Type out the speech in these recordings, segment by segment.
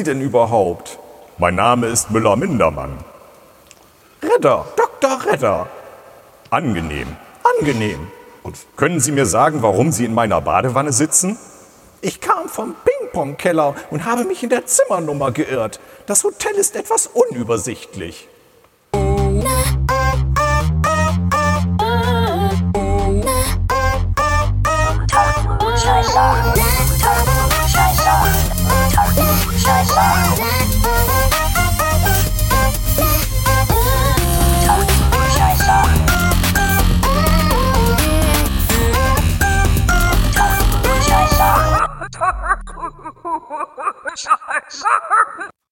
Sie denn überhaupt? Mein Name ist Müller-Mindermann. Redder, Dr. Redder. Angenehm, angenehm. Und können Sie mir sagen, warum Sie in meiner Badewanne sitzen? Ich kam vom Ping-Pong-Keller und habe mich in der Zimmernummer geirrt. Das Hotel ist etwas unübersichtlich.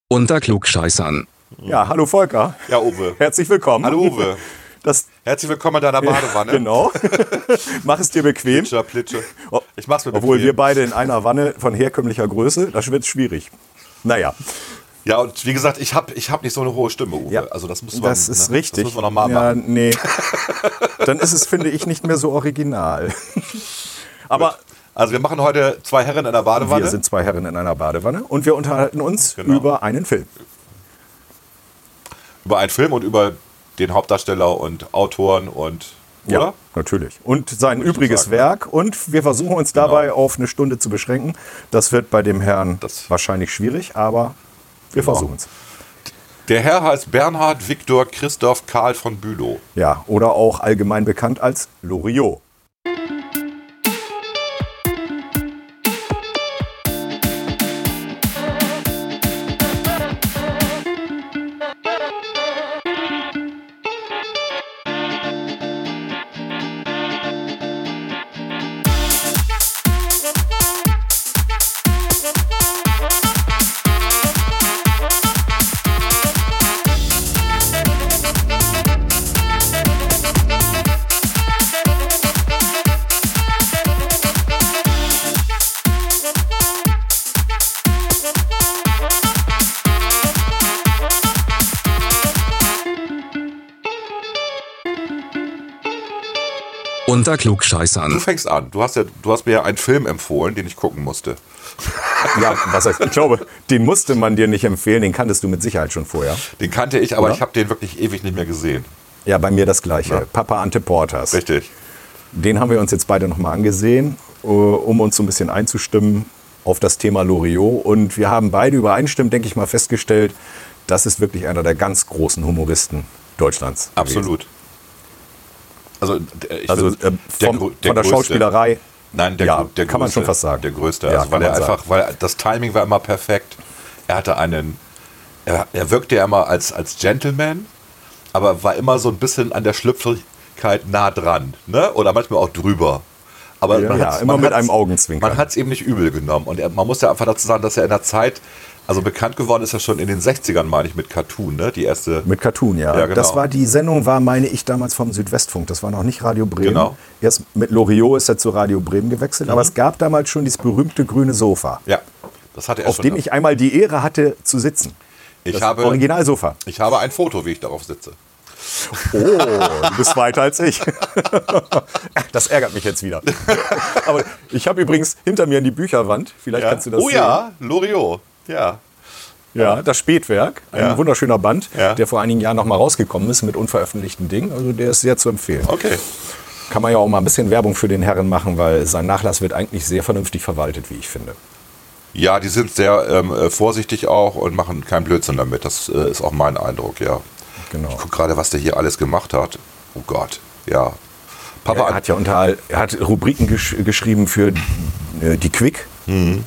Unter Klugscheißern. Ja, hallo Volker. Ja, Uwe. Herzlich willkommen. Hallo, Uwe. Das, Herzlich willkommen in deiner Badewanne. genau. Mach es dir bequem. Plitscher, plitsche. Oh, Ich mach's mir Obwohl bequem. wir beide in einer Wanne von herkömmlicher Größe, das wird schwierig. Naja, Ja, und wie gesagt, ich habe ich hab nicht so eine hohe Stimme, Uwe. Ja, also das muss man, das ist ne? richtig. Das müssen wir nochmal ja, machen. nee. Dann ist es, finde ich, nicht mehr so original. Aber Also wir machen heute zwei Herren in der Badewanne. wir sind zwei Herren in einer Badewanne und wir unterhalten uns Genau. über einen Film. über einen Film und über den Hauptdarsteller und Autoren und oder? Natürlich. Und sein übriges sagen? Werk. Und wir versuchen uns dabei auf eine Stunde zu beschränken. Das wird bei dem Herrn Das- wahrscheinlich schwierig, aber wir Genau. versuchen es. Der Herr heißt Bernhard Viktor Christoph Karl von Bülow. Ja, oder auch allgemein bekannt als Loriot. Unter Du Klugscheißern. fängst an. Du hast, ja, du hast mir ja einen Film empfohlen, den ich gucken musste. Ja, was heißt, ich glaube, den musste man dir nicht empfehlen, den kanntest du mit Sicherheit schon vorher. Den kannte ich, aber Oder? ich habe den wirklich ewig nicht mehr gesehen. Ja, bei mir das gleiche. Papa Ante Porters. Richtig. Den haben wir uns jetzt beide nochmal angesehen, äh, um uns so ein bisschen einzustimmen auf das Thema Loriot. Und wir haben beide übereinstimmend, denke ich mal, festgestellt, das ist wirklich einer der ganz großen Humoristen Deutschlands. gewesen. Also, der- ich Also äh, der vom, grö- der von der. Schauspielerei. Nein, der, ja, der kann man größte, schon fast sagen. Der größte. Ja, also, weil kann er man einfach, sagen. weil das Timing war immer perfekt. Er hatte einen, er, er wirkte ja immer als, als Gentleman, aber war immer so ein bisschen an der Schlüpfrigkeit nah dran. Ne? Oder manchmal auch drüber. Aber Ja, man ja, immer man mit einem Augenzwinkern. Man hat es eben nicht übel genommen. Und er, man muss ja einfach dazu sagen, dass er in der Zeit, also bekannt geworden ist er schon in den 60ern, meine ich, mit Cartoon, ne? Die erste. Mit Cartoon, ja. Ja, genau. Das war die Sendung, war, meine ich, damals vom Südwestfunk. Das war noch nicht Radio Bremen. Genau. Mhm. Erst mit Loriot ist er zu Radio Bremen gewechselt. Aber es gab damals schon dieses berühmte grüne Sofa, ja, das hatte er auf schon. dem ich einmal die Ehre hatte zu sitzen. ich Das habe, Originalsofa. ich habe ein Foto, wie ich darauf sitze. Oh, du bist weiter als ich. Das ärgert mich jetzt wieder. Aber ich habe übrigens hinter mir die Bücherwand. Vielleicht kannst du das oh sehen. ja, Loriot. Ja. Ja, das Spätwerk. Ein Ja. wunderschöner Band, Ja. der vor einigen Jahren noch mal rausgekommen ist mit unveröffentlichten Dingen. Also der ist sehr zu empfehlen. Okay. Kann man ja auch mal ein bisschen Werbung für den Herren machen, weil sein Nachlass wird eigentlich sehr vernünftig verwaltet, wie ich finde. Ja, die sind sehr ähm, äh, vorsichtig auch und machen keinen Blödsinn damit. Das äh, ist auch mein Eindruck, ja. Genau. Ich gucke gerade, was der hier alles gemacht hat. Oh Gott, ja. Papa Er hat ja unter, er hat Rubriken gesch geschrieben für äh, die Quick. Mhm.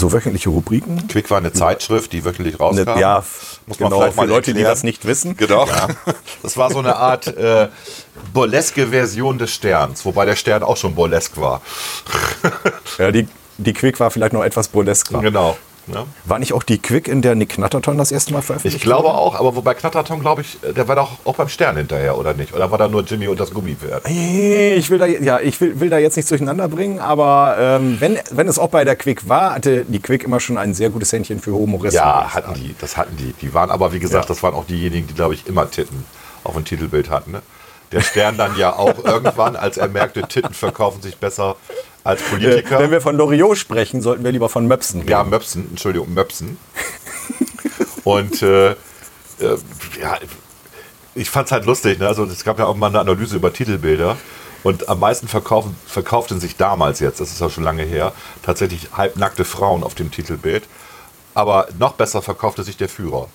So wöchentliche Rubriken. Quick war eine Zeitschrift, die wöchentlich rauskam. Ne, ja, Muss man genau, vielleicht mal für Leute, die erklären. das nicht wissen. Genau. Das war so eine Art äh, burleske Version des Sterns, wobei der Stern auch schon burlesk war. Ja, die, die Quick war vielleicht noch etwas burlesk. War. Genau. Ja. war nicht auch die Quick, in der Nick Knatterton das erste Mal veröffentlicht Ich glaube wurde? auch, aber wobei Knatterton, glaube ich, der war doch auch beim Stern hinterher, oder nicht? Oder war da nur Jimmy und das Gummipferd? Ich will da, ja, ich will, will da jetzt nichts durcheinander bringen, aber ähm, wenn, wenn es auch bei der Quick war, hatte die Quick immer schon ein sehr gutes Händchen für Humoristen. Ja, hatten die, das hatten die. Die waren aber, wie gesagt, Ja. das waren auch diejenigen, die, glaube ich, immer Titten auf dem Titelbild hatten. Ne? Der Stern dann ja auch irgendwann, als er merkte, Titten verkaufen sich besser, als Äh, Politiker. wenn wir von Loriot sprechen, sollten wir lieber von Möpsen reden. Ja, Möpsen, Entschuldigung, Möpsen. Und äh, äh, ja, ich fand es halt lustig. Ne? Also es gab ja auch mal eine Analyse über Titelbilder. Und am meisten verkaufen, verkauften sich damals jetzt, das ist ja schon lange her, tatsächlich halbnackte Frauen auf dem Titelbild. Aber noch besser verkaufte sich der Führer.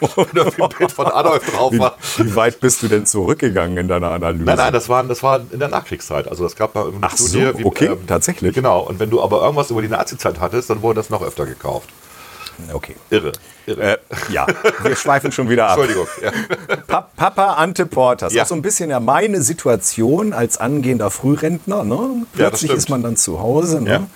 Auf dem Bild von Adolf drauf Wie, war. wie weit bist du denn zurückgegangen in deiner Analyse? Nein, nein, das war, das war in der Nachkriegszeit. Also es gab mal eine Ach so, okay, tatsächlich? Genau. Und wenn du aber irgendwas über die Nazizeit hattest, dann wurde das noch öfter gekauft. Okay. Irre. Irre. Äh, ja, wir schweifen schon wieder ab. Entschuldigung. Ja. Pa Papa Ante Portas. Ja. Auch so ein bisschen ja meine Situation als angehender Frührentner. Ne? Ja, das Plötzlich stimmt. ist man dann zu Hause. Ne?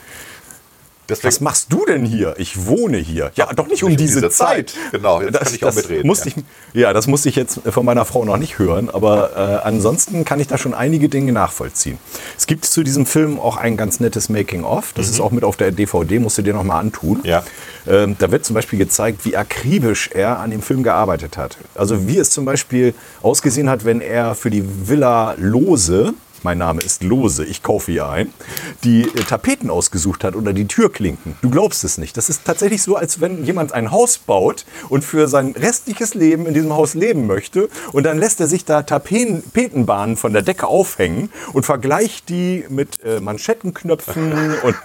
Deswegen, Was machst du denn hier? Ich wohne hier. Ja, doch nicht um diese, diese Zeit. Zeit. Genau, jetzt kann ich auch mitreden, Musste ja. ich, ja, das musste ich jetzt von meiner Frau noch nicht hören, aber äh, ansonsten kann ich da schon einige Dinge nachvollziehen. Es gibt zu diesem Film auch ein ganz nettes Making-of. Das ist auch mit auf der DVD, musst du dir noch mal antun. Mhm. Ja. Ähm, da wird zum Beispiel gezeigt, wie akribisch er an dem Film gearbeitet hat. Also wie es zum Beispiel ausgesehen hat, wenn er für die Villa Lose, mein Name ist Lose, ich kaufe hier ein, die äh, Tapeten ausgesucht hat oder die Türklinken. Du glaubst es nicht. Das ist tatsächlich so, als wenn jemand ein Haus baut und für sein restliches Leben in diesem Haus leben möchte und dann lässt er sich da Tapetenbahnen von der Decke aufhängen und vergleicht die mit äh, Manschettenknöpfen und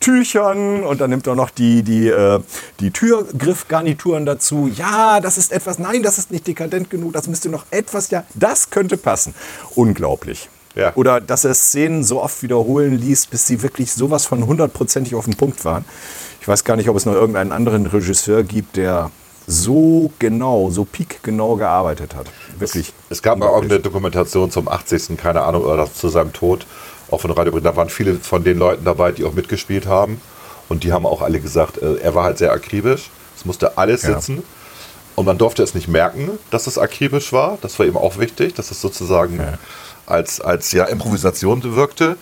Tüchern und dann nimmt er noch die, die, äh, die Türgriffgarnituren dazu. Ja, das ist etwas, nein, das ist nicht dekadent genug, das müsste noch etwas, ja, das könnte passen. Unglaublich. Ja. Oder dass er Szenen so oft wiederholen ließ, bis sie wirklich sowas von hundertprozentig auf dem Punkt waren. Ich weiß gar nicht, ob es noch irgendeinen anderen Regisseur gibt, der so genau, so piekgenau gearbeitet hat. Wirklich. es gab mal auch unglaublich. eine Dokumentation zum 80. keine Ahnung, oder zu seinem Tod, auch von Radio Bremen. Da waren viele von den Leuten dabei, die auch mitgespielt haben. Und die haben auch alle gesagt, äh, er war halt sehr akribisch. Es musste alles Ja. sitzen. Und man durfte es nicht merken, dass es akribisch war. Das war eben auch wichtig, dass es sozusagen Ja. Als, als ja, Improvisation wirkte.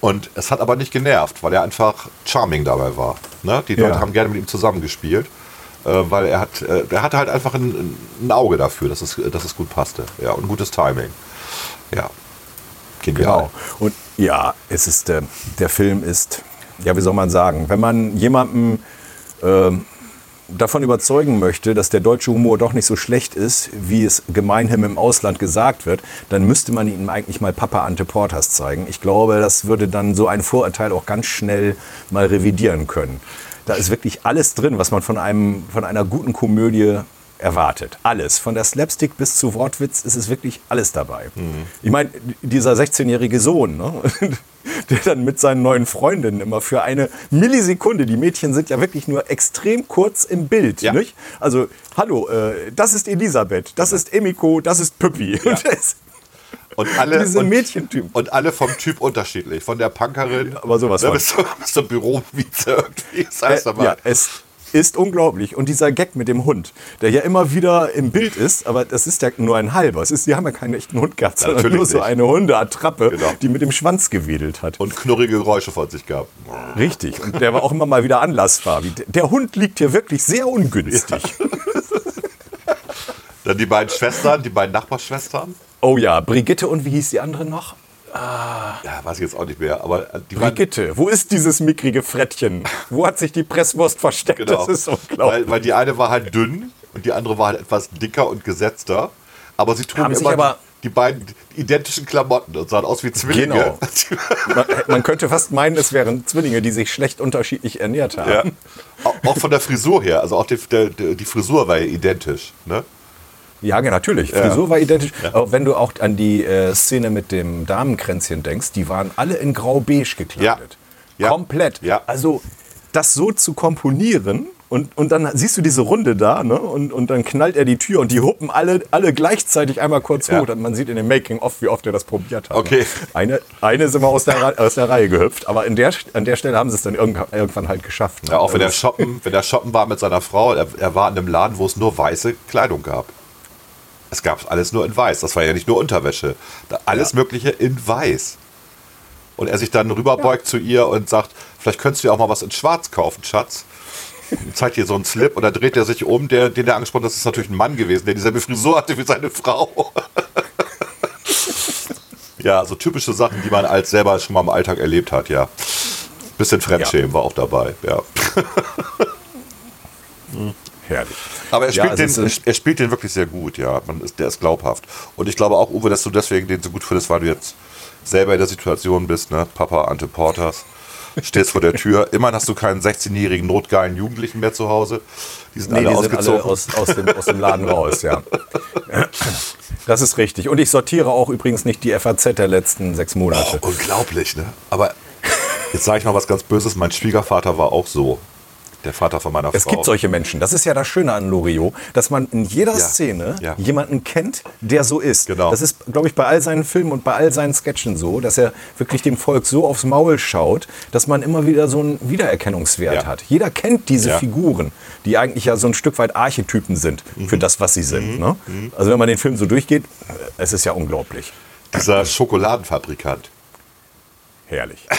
Und es hat aber nicht genervt, weil er einfach charming dabei war. Ne? Die Leute Ja. haben gerne mit ihm zusammengespielt, äh, weil er hat, äh, er hatte halt einfach ein, ein Auge dafür, dass es, dass es gut passte. Ja, und gutes Timing. Ja. Genial. Genau. Und ja, es ist, äh, der Film ist, ja, wie soll man sagen, wenn man jemandem ähm, davon überzeugen möchte, dass der deutsche Humor doch nicht so schlecht ist, wie es gemeinhin im Ausland gesagt wird, dann müsste man ihm eigentlich mal Papa Ante Portas zeigen. Ich glaube, das würde dann so ein Vorurteil auch ganz schnell mal revidieren können. Da ist wirklich alles drin, was man von, einem, von einer guten Komödie erwartet. Alles. Von der Slapstick bis zu Wortwitz ist es wirklich alles dabei. Ich meine, dieser 16-jährige Sohn, ne? der dann mit seinen neuen Freundinnen immer für eine Millisekunde, die Mädchen sind ja wirklich nur extrem kurz im Bild. Ja. Nicht? Also, hallo, äh, das ist Elisabeth, das ist Emiko, das ist Püppi. Und das- Und alle, Diese und, Mädchentypen. Und alle vom Typ unterschiedlich. Von der Punkerin Aber sowas ne, bis, zum, bis zum Bürovize irgendwie. Das heißt Äh, aber, ja, es ist unglaublich. Und dieser Gag mit dem Hund, der ja immer wieder im Bild ist, aber das ist ja nur ein halber. Es ist, die haben ja keinen echten Hund gehabt, sondern Natürlich nur so nicht. eine Hundeattrappe, Genau. die mit dem Schwanz gewedelt hat. und knurrige Geräusche von sich gab. Richtig. Und der war auch immer mal wieder anlassbar. Wie- Der Hund liegt hier wirklich sehr ungünstig. Dann die beiden Schwestern, die beiden Nachbarschwestern. Oh ja, Brigitte und wie hieß die andere noch? Ja, weiß ich jetzt auch nicht mehr. Aber äh, die waren, Brigitte, wo ist dieses mickrige Frettchen? Wo hat sich die Presswurst versteckt? genau, Das ist unglaublich. weil, weil die eine war halt dünn und die andere war halt etwas dicker und gesetzter. Aber sie trugen immer aber- die, die beiden identischen Klamotten und sahen aus wie Zwillinge. Genau. Man, man könnte fast meinen, es wären Zwillinge, die sich schlecht unterschiedlich ernährt haben. Ja. Auch, von der Frisur her. Also auch die, der, die Frisur war ja identisch. Ne? Ja, ja, natürlich. Frisur war identisch. Auch wenn du auch an die äh, Szene mit dem Damenkränzchen denkst, die waren alle in grau-beige gekleidet. Ja. Ja. Komplett. Ja. Also das so zu komponieren und, und dann siehst du diese Runde da ne? und, und dann knallt er die Tür und die huppen alle, alle gleichzeitig einmal kurz Ja. hoch. Und man sieht in dem Making-of, wie oft er das probiert hat. Okay. Ne? Eine, eine ist immer aus der, aus der Reihe gehüpft, aber in der, an der Stelle haben sie es dann irgendwann, irgendwann halt geschafft. ne? Ja, auch wenn er Das- shoppen, wenn er shoppen war mit seiner Frau, er, er war in einem Laden, wo es nur weiße Kleidung gab. Es gab alles nur in weiß. Das war ja nicht nur Unterwäsche. Da alles Mögliche in weiß. Und er sich dann rüberbeugt zu ihr und sagt, vielleicht könntest du ja auch mal was in schwarz kaufen, Schatz. Und zeigt ihr so einen Slip und dann dreht er sich um, der, den er angesprochen hat, das ist natürlich ein Mann gewesen, der dieselbe Frisur hatte wie seine Frau. Ja, so typische Sachen, die man als selber schon mal im Alltag erlebt hat, ja. Bisschen Fremdschämen war auch dabei, ja. Herrlich. Aber er Ja, spielt, also den, ist- er spielt den wirklich sehr gut, ja. Man ist, der ist glaubhaft. Und ich glaube auch, Uwe, dass du deswegen den so gut findest, weil du jetzt selber in der Situation bist, ne? Papa Ante Porters. Stehst vor der Tür. Immerhin hast du keinen 16-jährigen notgeilen Jugendlichen mehr zu Hause. Die sind Nee, alle die sind ausgezogen. alle aus, aus, dem, aus dem Laden raus, ja. Das ist richtig. Und ich sortiere auch übrigens nicht die FAZ der letzten sechs oh, Monate. unglaublich, ne? Aber jetzt sage ich mal was ganz Böses. Mein Schwiegervater war auch so. Der Vater von meiner Es Frau. gibt solche Menschen. Das ist ja das Schöne an Loriot, dass man in jeder Ja. Szene Ja. jemanden kennt, der so ist. Genau. Das ist, glaube ich, bei all seinen Filmen und bei all seinen Sketchen so, dass er wirklich dem Volk so aufs Maul schaut, dass man immer wieder so einen Wiedererkennungswert Ja. hat. Jeder kennt diese. Figuren, die eigentlich ja so ein Stück weit Archetypen sind für Mhm. das, was sie sind. Ne? Also wenn man den Film so durchgeht, es ist ja unglaublich. Dieser Schokoladenfabrikant. Herrlich.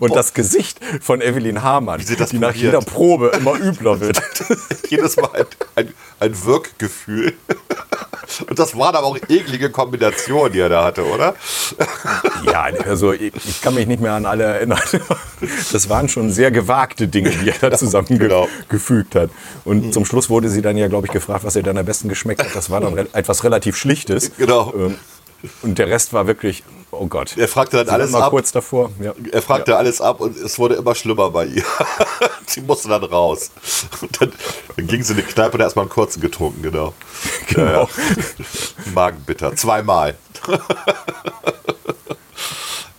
Und das Gesicht von Evelyn Hamann, die nach probiert. jeder Probe immer übler wird. Jedes Mal ein, ein, ein Wirkgefühl. Und das waren aber auch eklige Kombinationen, die er da hatte, oder? Ja, also ich, kann mich nicht mehr an alle erinnern. Das waren schon sehr gewagte Dinge, die er da zusammengefügt genau. hat. Und zum Schluss wurde sie dann ja, glaube ich, gefragt, was ihr dann am besten geschmeckt hat. Das war dann etwas relativ Schlichtes. Genau. Und der Rest war wirklich, oh Gott. Er fragte dann Sie alles ab. kurz davor. Ja. Er fragte alles ab und es wurde immer schlimmer bei ihr. Sie musste dann raus. Und dann, dann ging sie in die Kneipe und erstmal einen kurzen getrunken, genau. Genau. Ja, ja. Magenbitter. Zweimal.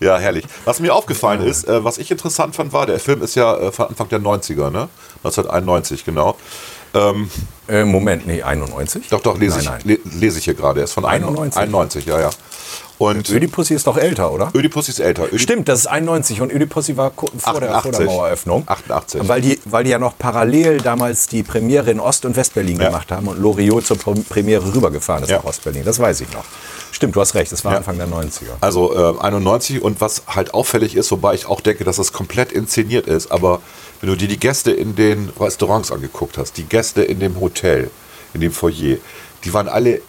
Ja, herrlich. Was mir aufgefallen ist, äh, was ich interessant fand, war, der Film ist ja äh, von Anfang der 90er, ne? 1991, genau. Ähm, Äh, Moment, nee, 91? doch, doch, lese, nein, ich, nein. le- lese ich hier gerade. Er ist von 91? 91, ja, ja. Und Ödipussy ist doch älter, oder? Ödipus ist älter. Ödip Stimmt, das ist 91 und Ödipussy war vor der, vor der 88. Maueröffnung. 88. Weil die, weil die ja noch parallel damals die Premiere in Ost- und Westberlin Ja. gemacht haben und Loriot zur Pr- Premiere rübergefahren ist Ja. nach Ostberlin. Das weiß ich noch. Stimmt, du hast recht, das war Ja. Anfang der 90er. Also äh, 91 und was halt auffällig ist, wobei ich auch denke, dass das komplett inszeniert ist, aber wenn du dir die Gäste in den Restaurants angeguckt hast, die Gäste in dem Hotel, in dem Foyer, die waren alle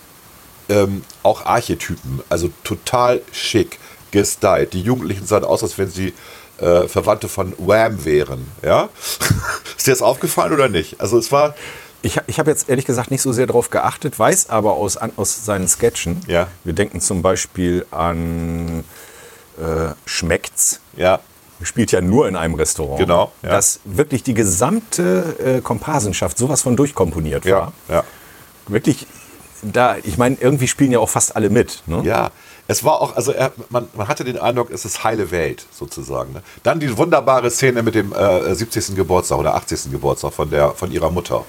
ähm, auch Archetypen, also total schick, gestylt. Die Jugendlichen sahen aus, als wenn sie äh, Verwandte von Wham wären. Ja? ist dir das aufgefallen oder nicht? Also es war, Ich, ich habe jetzt ehrlich gesagt nicht so sehr darauf geachtet, weiß aber aus, an, aus seinen Sketchen. Ja. Wir denken zum Beispiel an äh, Schmeckt's. ja, Spielt ja nur in einem Restaurant. Genau, ja. Dass wirklich die gesamte äh, Komparsenschaft sowas von durchkomponiert war. ja, ja. Wirklich, da, ich meine, irgendwie spielen ja auch fast alle mit. Ne? Ja, es war auch, also er, man, man hatte den Eindruck, es ist heile Welt sozusagen. Ne? Dann die wunderbare Szene mit dem äh, 70. Geburtstag oder 80. Geburtstag von, der, von ihrer Mutter.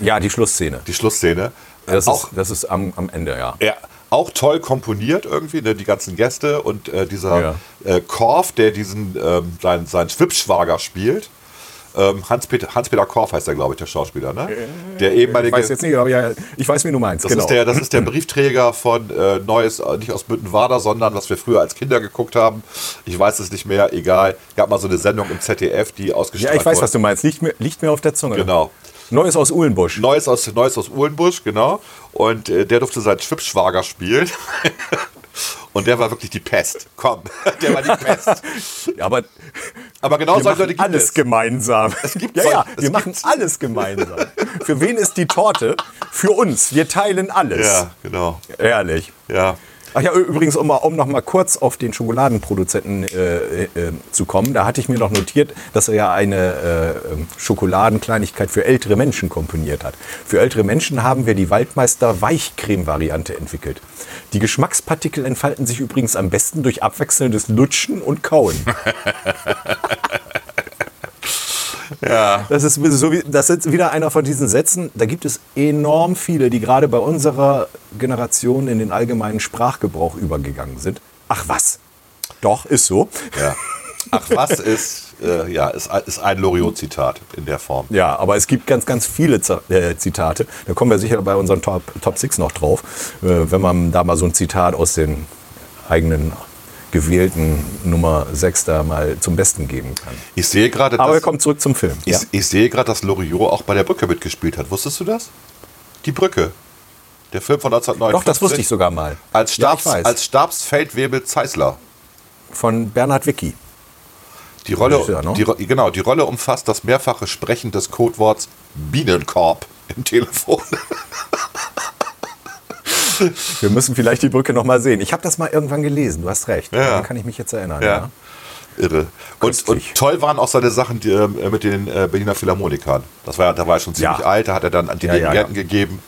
Ja, die Schlussszene. Die Schlussszene. Das auch, ist, das ist am, am Ende, ja. ja, auch toll komponiert irgendwie, ne? die ganzen Gäste und äh, dieser Ja. äh, Korf, der diesen, ähm, seinen, seinen Schwibschwager spielt. Ähm, Hans-Peter Hans -Peter Korf heißt er, glaube ich, der Schauspieler, ne? Der ehemalige. Ich weiß jetzt nicht, aber ja, ich weiß, wie du meinst. Das, genau. ist der, das ist der Briefträger von äh, Neues, äh, nicht aus Büttenwader, sondern was wir früher als Kinder geguckt haben. Ich weiß es nicht mehr, egal. Gab mal so eine Sendung im ZDF, die ja, ausgestrahlt ich weiß, wurde. was du meinst. Liegt mir, liegt mir auf der Zunge. Genau. Neues aus Uhlenbusch. Neues aus, Neues aus Uhlenbusch, genau. Und äh, der durfte seinen Schwibschwager spielen. Und der war wirklich die Pest. Komm, der war die Pest. Ja, aber Aber genau solche Leute gibt alles es. gemeinsam. gibt ja, ja, es wir machen alles gemeinsam. Für wen ist die Torte? Für uns. Wir teilen alles. Ja, genau. Ehrlich. Ja. Ach ja, übrigens, um, um noch mal kurz auf den Schokoladenproduzenten äh, äh, zu kommen, da hatte ich mir noch notiert, dass er ja eine äh, ähm, Schokoladenkleinigkeit für ältere Menschen komponiert hat. Für ältere Menschen haben wir die Waldmeister Weichcreme-Variante entwickelt. Die Geschmackspartikel entfalten sich übrigens am besten durch abwechselndes Lutschen und Kauen. Ja. Das ist, so wie, das ist wieder einer von diesen Sätzen. Da gibt es enorm viele, die gerade bei unserer Generation in den allgemeinen Sprachgebrauch übergegangen sind. Ach was? Doch, ist so. ja. Ach, was ist, äh, ja, ist, ist ein Loriot-Zitat in der Form. Ja, aber es gibt ganz, ganz viele Z äh, Zitate. Da kommen wir sicher bei unseren Top, Top 6 noch drauf, äh, wenn man da mal so ein Zitat aus den eigenen gewählten Nummer 6 da mal zum Besten geben kann. Ich sehe gerade, Aber wir dass, kommen zurück zum Film. ich, Ja? ich sehe gerade, dass Loriot auch bei der Brücke mitgespielt hat. Wusstest du das? Die Brücke. Der Film von 1959. Doch, das wusste ich sogar mal. Als, Ja, Stabs, weiß. als Stabsfeldwebel Zeisler. Von Bernhard Wicki. Die Rolle, ne? die, genau, die Rolle umfasst das mehrfache Sprechen des Codeworts Bienenkorb im Telefon. Wir müssen vielleicht die Brücke noch mal sehen. Ich habe das mal irgendwann gelesen, du hast recht. Ja. Daran kann ich mich jetzt erinnern. Ja. Ja. Irre. Und, und toll waren auch seine Sachen die, äh, mit den äh, Berliner Philharmonikern. Das war, ja- da war er schon ziemlich Ja. alt, da hat er dann an die Ja, ja, Dirigenten gegeben.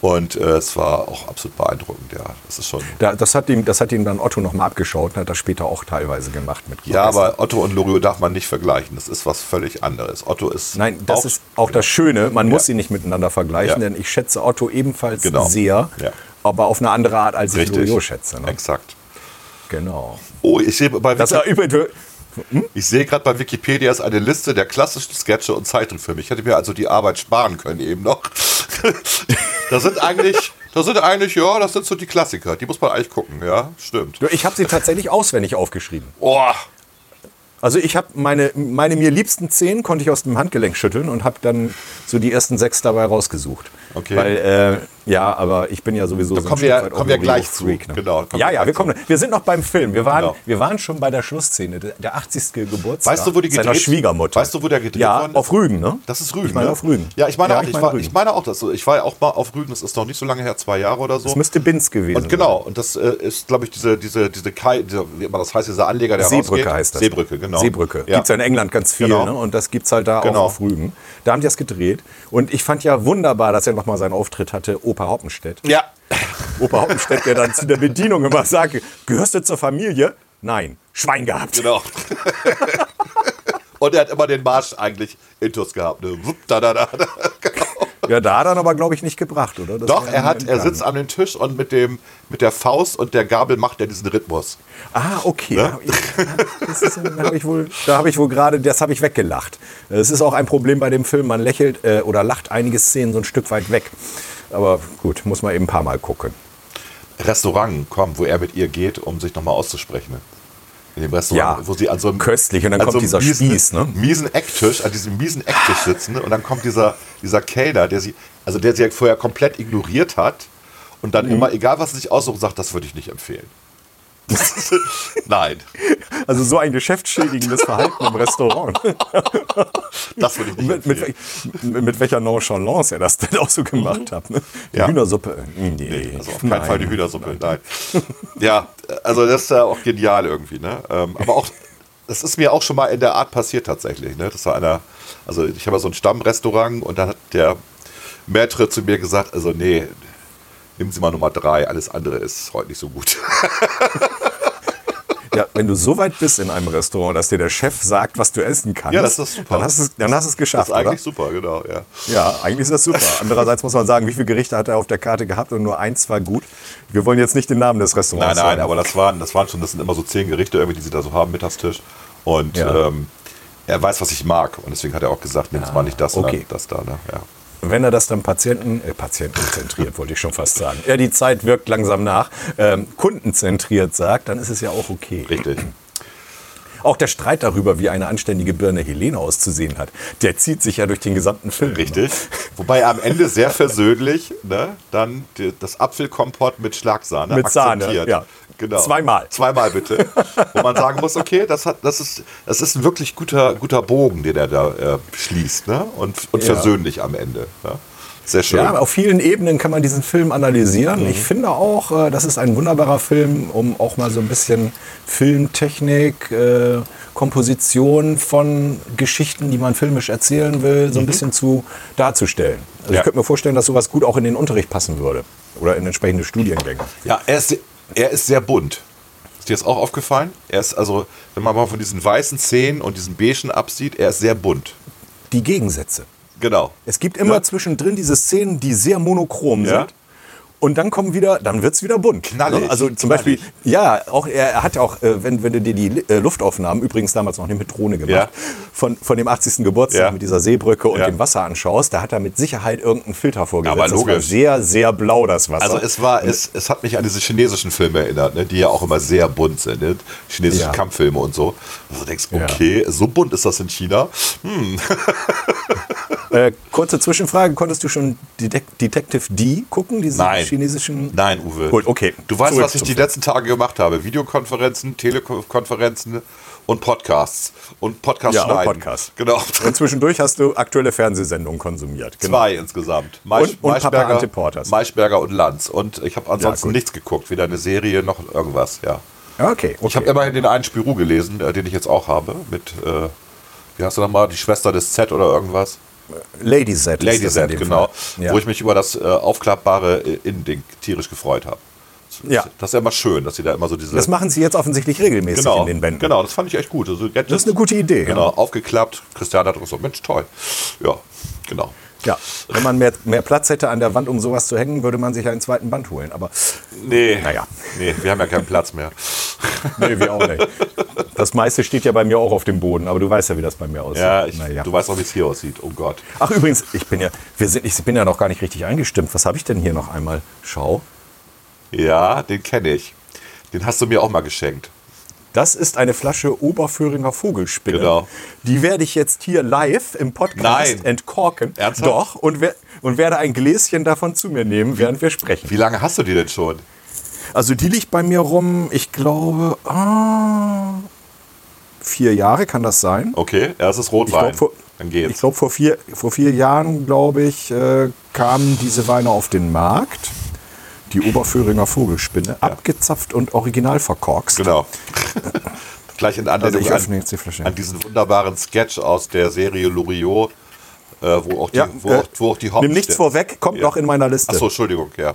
Und äh, es war auch absolut beeindruckend, ja. Das ist schon. Da, das, hat ihm, das hat ihm dann Otto noch mal abgeschaut und hat das später auch teilweise gemacht. Mit Ja, Orchester. aber Otto und Loriot darf man nicht vergleichen. Das ist was völlig anderes. Otto ist. Nein, das auch- ist auch das Schöne. Man muss Ja. sie nicht miteinander vergleichen, Ja. denn ich schätze Otto ebenfalls Genau. sehr, Ja. Aber auf eine andere Art, als ich richtig. Loriot schätze. Ne? Exakt. Genau. Oh, ich sehe bei Das übrigens, Ich sehe gerade bei Wikipedia ist eine Liste der klassischen Sketche und Zeichentrickfilme. Ich hätte mir also die Arbeit sparen können eben noch. das sind eigentlich, das sind eigentlich, ja, das sind so die Klassiker. Die muss man eigentlich gucken, ja, stimmt. ich habe sie tatsächlich auswendig aufgeschrieben. Oh, Also ich habe meine, meine mir liebsten zehn konnte ich aus dem Handgelenk schütteln und habe dann so die ersten sechs dabei rausgesucht. Okay. Weil, äh, ja, aber ich bin ja sowieso so ein kommen wir- kommen wir gleich Freak, zu. ne? Genau, Ja, ja, wir kommen. Wir sind noch beim Film. Wir waren, Genau. wir waren schon bei der Schlussszene, der der 80. Geburtstag Weißt du, wo die seiner gedreht- Schwiegermutter. Weißt du, wo der gedreht ja, worden ist? auf Rügen, ne? das ist Rügen. Ich meine ne? auf Rügen. Ja, ich meine Ja, auch. ich Ich, meine war, ich meine auch, dass ich war ja auch mal auf Rügen. Das ist noch nicht so lange her, zwei Jahre oder so. Das müsste Binz gewesen Und genau, und das äh, ist, glaube ich, diese, diese, diese Kai, dieser, wie immer das heißt, dieser Anleger, der Seebrücke rausgeht. heißt das. Seebrücke, genau. Seebrücke. Ja. Gibt es ja in England ganz viel. Genau. Ne? Und das gibt es halt da Genau. auch auf Rügen. Da haben die das gedreht. Und ich fand ja wunderbar, dass er nochmal seinen Auftritt hatte, Opa Hoppenstedt. Ja. Opa Hoppenstedt, der dann zu der Bedienung immer sagt, gehörst du zur Familie? Nein, Schwein gehabt. Genau. Und er hat immer den Marsch eigentlich intus gehabt. Ne? Wupp, da, da, da, da. Ja, da hat er aber, glaube ich, nicht gebracht, oder? Das Doch, er, hat, er sitzt an dem Tisch und mit, dem, mit der Faust und der Gabel macht er diesen Rhythmus. Ah, okay. Ne? Da habe ich wohl, da habe ich wohl gerade, das habe ich weggelacht. Es ist auch ein Problem bei dem Film, man lächelt äh, oder lacht einige Szenen so ein Stück weit weg. Aber gut, muss man eben ein paar Mal gucken. Restaurant, komm, wo er mit ihr geht, um sich nochmal auszusprechen. In dem Restaurant, Ja, wo sie an so einem köstlich. Und dann an kommt so dieser miesen, Spieß, ne? miesen Ecktisch, an diesem miesen Ecktisch sitzen und dann kommt dieser, dieser Kellner, der sie, also der sie vorher komplett ignoriert hat und Mhm. dann immer, egal was sie sich aussucht, sagt, das würde ich nicht empfehlen. Nein, Also so ein geschäftsschädigendes Verhalten im Restaurant. das würde ich nicht mit, mit, mit welcher Nonchalance er das denn auch so gemacht hat. Ne? Die Ja. Hühnersuppe. Nee, Also auf keinen Fall die Hühnersuppe, nein. Ja, also das ist ja auch genial irgendwie, ne? Ähm, aber auch, das ist mir auch schon mal in der Art passiert tatsächlich, ne? Das war einer, also ich habe ja so ein Stammrestaurant und dann hat der Maitre zu mir gesagt, also nee, nehmen Sie mal Nummer drei, alles andere ist heute nicht so gut. Ja, wenn du so weit bist in einem Restaurant, dass dir der Chef sagt, was du essen kannst, Ja, das ist super. Dann hast du es, dann hast du es Das geschafft, ist eigentlich oder? super, genau, ja. Ja, eigentlich ist das super. Andererseits muss man sagen, wie viele Gerichte hat er auf der Karte gehabt und nur eins war gut. Wir wollen jetzt nicht den Namen des Nein, Restaurants nein, sagen. aber das waren, das waren schon, das sind immer so zehn Gerichte irgendwie, die sie da so haben, Mittagstisch. Und Ja. ähm, er weiß, was ich mag. Und deswegen hat er auch gesagt, nimm mal nicht das, okay. sondern das da, ne? Ja. Wenn er das dann Patienten, äh, patientenzentriert, wollte ich schon fast sagen. Ja, die Zeit wirkt langsam nach. Ähm, kundenzentriert sagt, dann ist es ja auch okay. Richtig. Auch der Streit darüber, wie eine anständige Birne Helene auszusehen hat, der zieht sich ja durch den gesamten Film. Richtig. Wobei er am Ende sehr versöhnlich ne, dann das Apfelkompott mit Schlagsahne Mit Sahne, akzeptiert. ja. Genau. Zweimal. Zweimal bitte. Wo man sagen muss, okay, das, hat, das, ist, das ist ein wirklich guter, guter Bogen, den er da äh, schließt. Ne? Und, und Ja. versöhnlich am Ende. Ja? Sehr schön. Ja, auf vielen Ebenen kann man diesen Film analysieren. Ich finde auch, äh, das ist ein wunderbarer Film, um auch mal so ein bisschen Filmtechnik, äh, Komposition von Geschichten, die man filmisch erzählen will, so ein bisschen zu darzustellen. Also Ja. ich könnte mir vorstellen, dass sowas gut auch in den Unterricht passen würde oder in entsprechende Studiengänge. Ja, er ist, er ist sehr bunt. Ist dir das auch aufgefallen? Er ist also, wenn man mal von diesen weißen Szenen und diesen beigen absieht, er ist sehr bunt. Die Gegensätze. Genau. Es gibt immer Ja. zwischendrin diese Szenen, die sehr monochrom Ja. sind. Und dann kommen wieder, dann wird es wieder bunt. Knallig, Also zum knallig. Beispiel, ja, auch er, hat auch, äh, wenn, wenn du dir die äh, Luftaufnahmen, übrigens damals noch nicht mit Drohne gemacht, Ja. von, von dem 80. Geburtstag Ja. mit dieser Seebrücke und Ja. dem Wasser anschaust, da hat er mit Sicherheit irgendeinen Filter vorgesetzt. Aber logisch. sehr, sehr blau, das Wasser. Also es war, es, es hat mich an diese chinesischen Filme erinnert, ne, die ja auch immer sehr bunt sind, ne? chinesische. Kampffilme und so. Wo du denkst, okay, so bunt ist das in China. Hm. Äh, kurze Zwischenfrage, konntest du schon Detec Detective D gucken, diese Nein. chinesischen... Nein, Uwe. Gut, okay. Du weißt, Zurück was ich die letzten Tage gemacht habe. Videokonferenzen, Telekonferenzen und Podcasts. Und Podcast Ja, schneiden. Podcasts. Genau. Und zwischendurch hast du aktuelle Fernsehsendungen konsumiert. Genau. Zwei insgesamt. Maisch, Und- und Papa Ante Porters. Maischberger und Lanz. Und ich habe ansonsten gut. nichts geguckt. Weder eine Serie noch irgendwas, ja. Ja, Okay, okay. Ich habe immerhin den einen Spirou gelesen, äh, den ich jetzt auch habe. Mit, äh, wie heißt du nochmal? Die Schwester des Z oder irgendwas? Lady Z. Lady Z, genau. Ja. Wo ich mich über das äh, aufklappbare äh, Innending tierisch gefreut habe. Ja. Das ist ja immer schön, dass sie da immer so diese. das machen sie jetzt offensichtlich regelmäßig genau, in den Wänden. genau, das fand ich echt gut. Also, Das ist eine gute Idee. Genau, Ja. aufgeklappt. Christian hat gesagt, Mensch, toll. Ja, genau. ja. Wenn man mehr, mehr Platz hätte an der Wand, um sowas zu hängen, würde man sich einen zweiten Band holen. Aber Nee, Naja. nee, wir haben ja keinen Platz mehr. nee, wir auch nicht. Das meiste steht ja bei mir auch auf dem Boden, aber du weißt ja, wie das bei mir aussieht. Ja, ich, Naja. du weißt auch, wie es hier aussieht. Oh Gott. Ach übrigens, ich bin ja, wir sind, ich bin ja noch gar nicht richtig eingestimmt. Was habe ich denn hier noch einmal? Schau. Ja, den kenne ich. Den hast du mir auch mal geschenkt. Das ist eine Flasche Oberföhringer Vogelspinne. Genau. Die werde ich jetzt hier live im Podcast Nein. entkorken. Ernsthaft? Doch. Und, wer, und werde ein Gläschen davon zu mir nehmen, während wir sprechen. Wie lange hast du die denn schon? Also die liegt bei mir rum, ich glaube, ah, vier Jahre kann das sein. Okay, ja, es ist Ich Rotwein. glaube, vor, Dann ich geht's. glaub, vor, vier, vor vier Jahren, glaube ich, äh, kamen diese Weine auf den Markt. Die Oberföhringer Vogelspinne, abgezapft und original verkorkst. Genau. Gleich in Anlehnung Also ich an, jetzt die Flasche. an diesen wunderbaren Sketch aus der Serie Loriot, äh, wo, auch die, Ja, wo, äh, auch, wo auch die Haupt... Nimm nichts vorweg, kommt Ja. noch in meiner Liste. Achso, Entschuldigung, ja.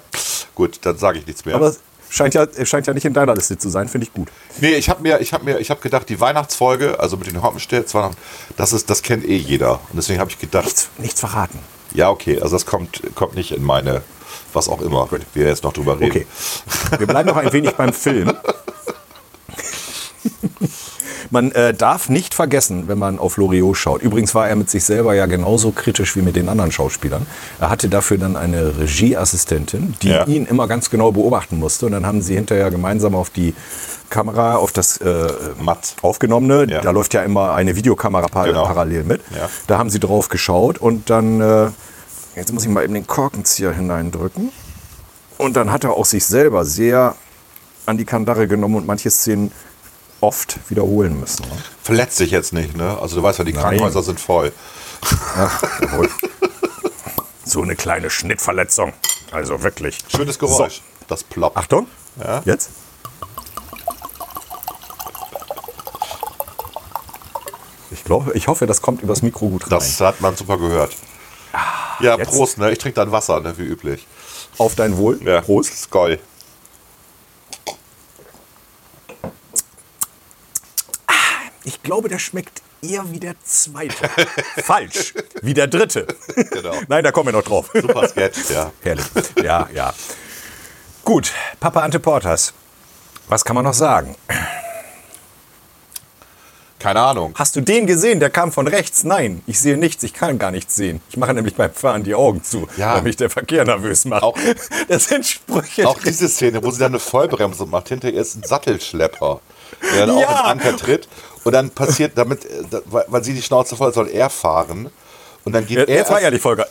Gut, dann sage ich nichts mehr. Aber scheint ja, es scheint ja nicht in deiner Liste zu sein, finde ich gut. Nee, ich habe mir, ich habe mir, ich habe gedacht, die Weihnachtsfolge, also mit den Hoppenstädts, das ist, das kennt eh jeder. Und deswegen habe ich gedacht, Nichts, nichts verraten. ja okay, also das kommt, kommt nicht in meine, was auch immer, wir jetzt noch drüber reden. Okay. Wir bleiben noch ein wenig beim Film. Man äh, darf nicht vergessen, wenn man auf Loriot schaut. Übrigens war er mit sich selber ja genauso kritisch wie mit den anderen Schauspielern. Er hatte dafür dann eine Regieassistentin, die Ja. ihn immer ganz genau beobachten musste. Und dann haben sie hinterher gemeinsam auf die Kamera, auf das äh, Matt. Aufgenommene, Ja. da läuft ja immer eine Videokamera pa Genau. parallel mit. Ja. Da haben sie drauf geschaut und dann, äh, jetzt muss ich mal eben den Korkenzieher hineindrücken. Und dann hat er auch sich selber sehr an die Kandare genommen und manche Szenen oft wiederholen müssen. ne? Verletzt sich jetzt nicht, ne? Also du weißt ja, die Nein. Krankenhäuser sind voll. Jawohl. so eine kleine Schnittverletzung. Also wirklich. Schönes Geräusch. Das ploppt. Achtung. Ja. Jetzt? Ich glaube, ich hoffe, das kommt übers Mikro gut rein. Das hat man super gehört. Ja, jetzt? Prost, ne? Ich trinke dann Wasser, ne? Wie üblich. Auf dein Wohl. Ja. Prost. Skoll. Ich glaube, der schmeckt eher wie der zweite. Falsch. Wie der dritte. Genau. Nein, da kommen wir noch drauf. Super Sketch, ja. Herrlich. Ja, ja. Gut, Papa Ante Portas. Was kann man noch sagen? Keine Ahnung. Hast du den gesehen? Der kam von rechts. Nein, ich sehe nichts. Ich kann gar nichts sehen. Ich mache nämlich beim Fahren die Augen zu, Ja. weil mich der Verkehr nervös macht. Auch- das sind Sprüche. Auch diese Szene, wo sie dann eine Vollbremse macht, hinter ihr ist ein Sattelschlepper, der dann Ja. auch in Anker tritt. Und dann passiert, damit, äh, weil sie die Schnauze voll hat, soll er fahren. Und dann geht Jetzt er. war erst- ehrlich, Volker.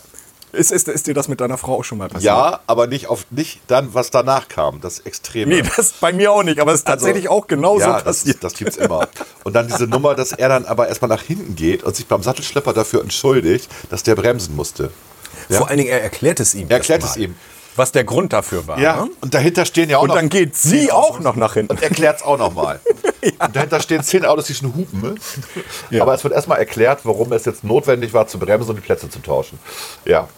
Ist, ist, ist dir das mit deiner Frau auch schon mal passiert? ja, aber nicht auf nicht dann, was danach kam. Das Extreme. Nee, das bei mir auch nicht, aber es ist tatsächlich auch genauso ja, das, passiert. ist- das gibt's immer. Und dann diese Nummer, dass er dann aber erstmal nach hinten geht und sich beim Sattelschlepper dafür entschuldigt, dass der bremsen musste. Ja. Vor allen Dingen, er erklärt es ihm. Er erklärt es mal, ihm. Was der Grund dafür war. Ja, ne? und dahinter stehen ja auch Und noch. dann geht sie auch noch nach hinten. und erklärt es auch nochmal. Und dahinter stehen zehn Autos, die schon hupen. Ne? Ja. Aber es wird erstmal erklärt, warum es jetzt notwendig war, zu bremsen und die Plätze zu tauschen. Ja.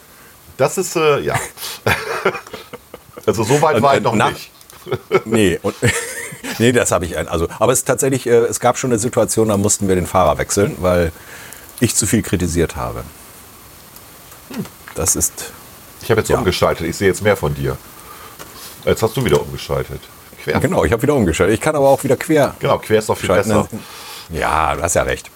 Das ist, äh, ja. also so weit war ich noch nach- nicht. Nee, und, nee, das habe ich. ein- Also, aber es ist tatsächlich, äh, es gab schon eine Situation, da mussten wir den Fahrer wechseln, weil ich zu viel kritisiert habe. Das ist. Ich habe jetzt Ja. umgeschaltet. Ich sehe jetzt mehr von dir. Jetzt hast du wieder umgeschaltet. Quer. Genau, ich habe wieder umgeschaltet. Ich kann aber auch wieder quer. Genau, quer ist doch viel besser. Ja, du hast ja recht.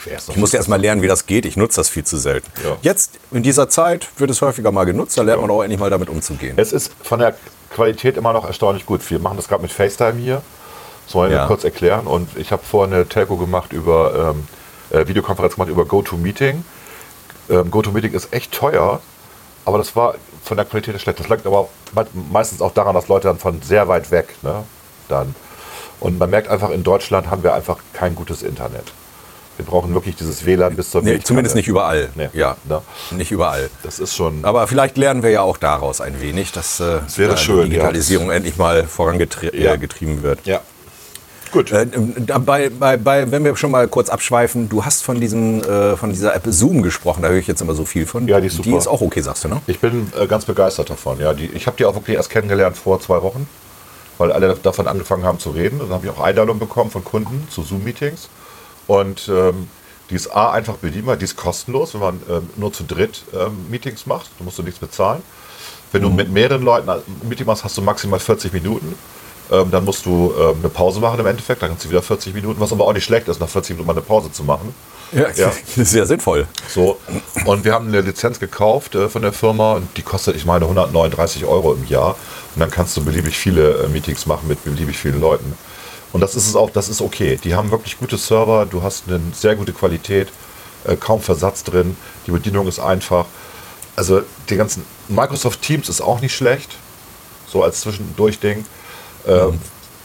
Quer ist doch Ich muss erst mal lernen, wie das geht. Ich nutze das viel zu selten. Ja. Jetzt, in dieser Zeit, wird es häufiger mal genutzt. Da lernt man auch endlich mal damit umzugehen. Es ist von der Qualität immer noch erstaunlich gut. Wir machen das gerade mit FaceTime hier. Das wollen wir Ja. kurz erklären. Und ich habe vorher eine Telco gemacht über ähm, äh, Videokonferenz gemacht über GoToMeeting. ähm, GoToMeeting ist echt teuer, aber das war von der Qualität schlecht. Das lag aber me- meistens auch daran, dass Leute dann von sehr weit weg, ne, dann. Und man merkt einfach, in Deutschland haben wir einfach kein gutes Internet. Wir brauchen wirklich dieses WLAN bis zur Nee, zumindest nicht überall. Nee. Ja, Ne? nicht überall. Das ist schon. Aber vielleicht lernen wir ja auch daraus ein wenig, dass äh, wäre da schön, die Digitalisierung endlich mal vorangetrieben Ja. äh, wird. ja. Gut. Äh, da bei, bei, bei, wenn wir schon mal kurz abschweifen, du hast von, diesem, äh, von dieser App Zoom gesprochen, da höre ich jetzt immer so viel von. Ja, die ist super. Die ist auch okay, sagst du, ne? Ich bin äh, ganz begeistert davon. Ja, die, ich habe die auch wirklich erst kennengelernt vor zwei Wochen, weil alle davon angefangen haben zu reden. Dann habe ich auch Einladungen bekommen von Kunden zu Zoom-Meetings. Und ähm, die ist A, einfach bedienbar, die ist kostenlos, wenn man ähm, nur zu dritt ähm, Meetings macht. Da musst du nichts bezahlen. Wenn du mit mehreren Leuten ein Meeting machst, hast du maximal 40 Minuten. Ähm, dann musst du ähm, eine Pause machen im Endeffekt, dann kannst du wieder 40 Minuten, was aber auch nicht schlecht ist, nach 40 Minuten mal eine Pause zu machen. Ja. das ist sehr sinnvoll. So, und wir haben eine Lizenz gekauft äh, von der Firma und die kostet, ich meine, 139 Euro im Jahr. Und dann kannst du beliebig viele äh, Meetings machen mit beliebig vielen Leuten. Und das ist es auch, das ist okay. Die haben wirklich gute Server, du hast eine sehr gute Qualität, äh, kaum Versatz drin, die Bedienung ist einfach. Also die ganzen Microsoft Teams ist auch nicht schlecht, so als Zwischendurchding. Ähm,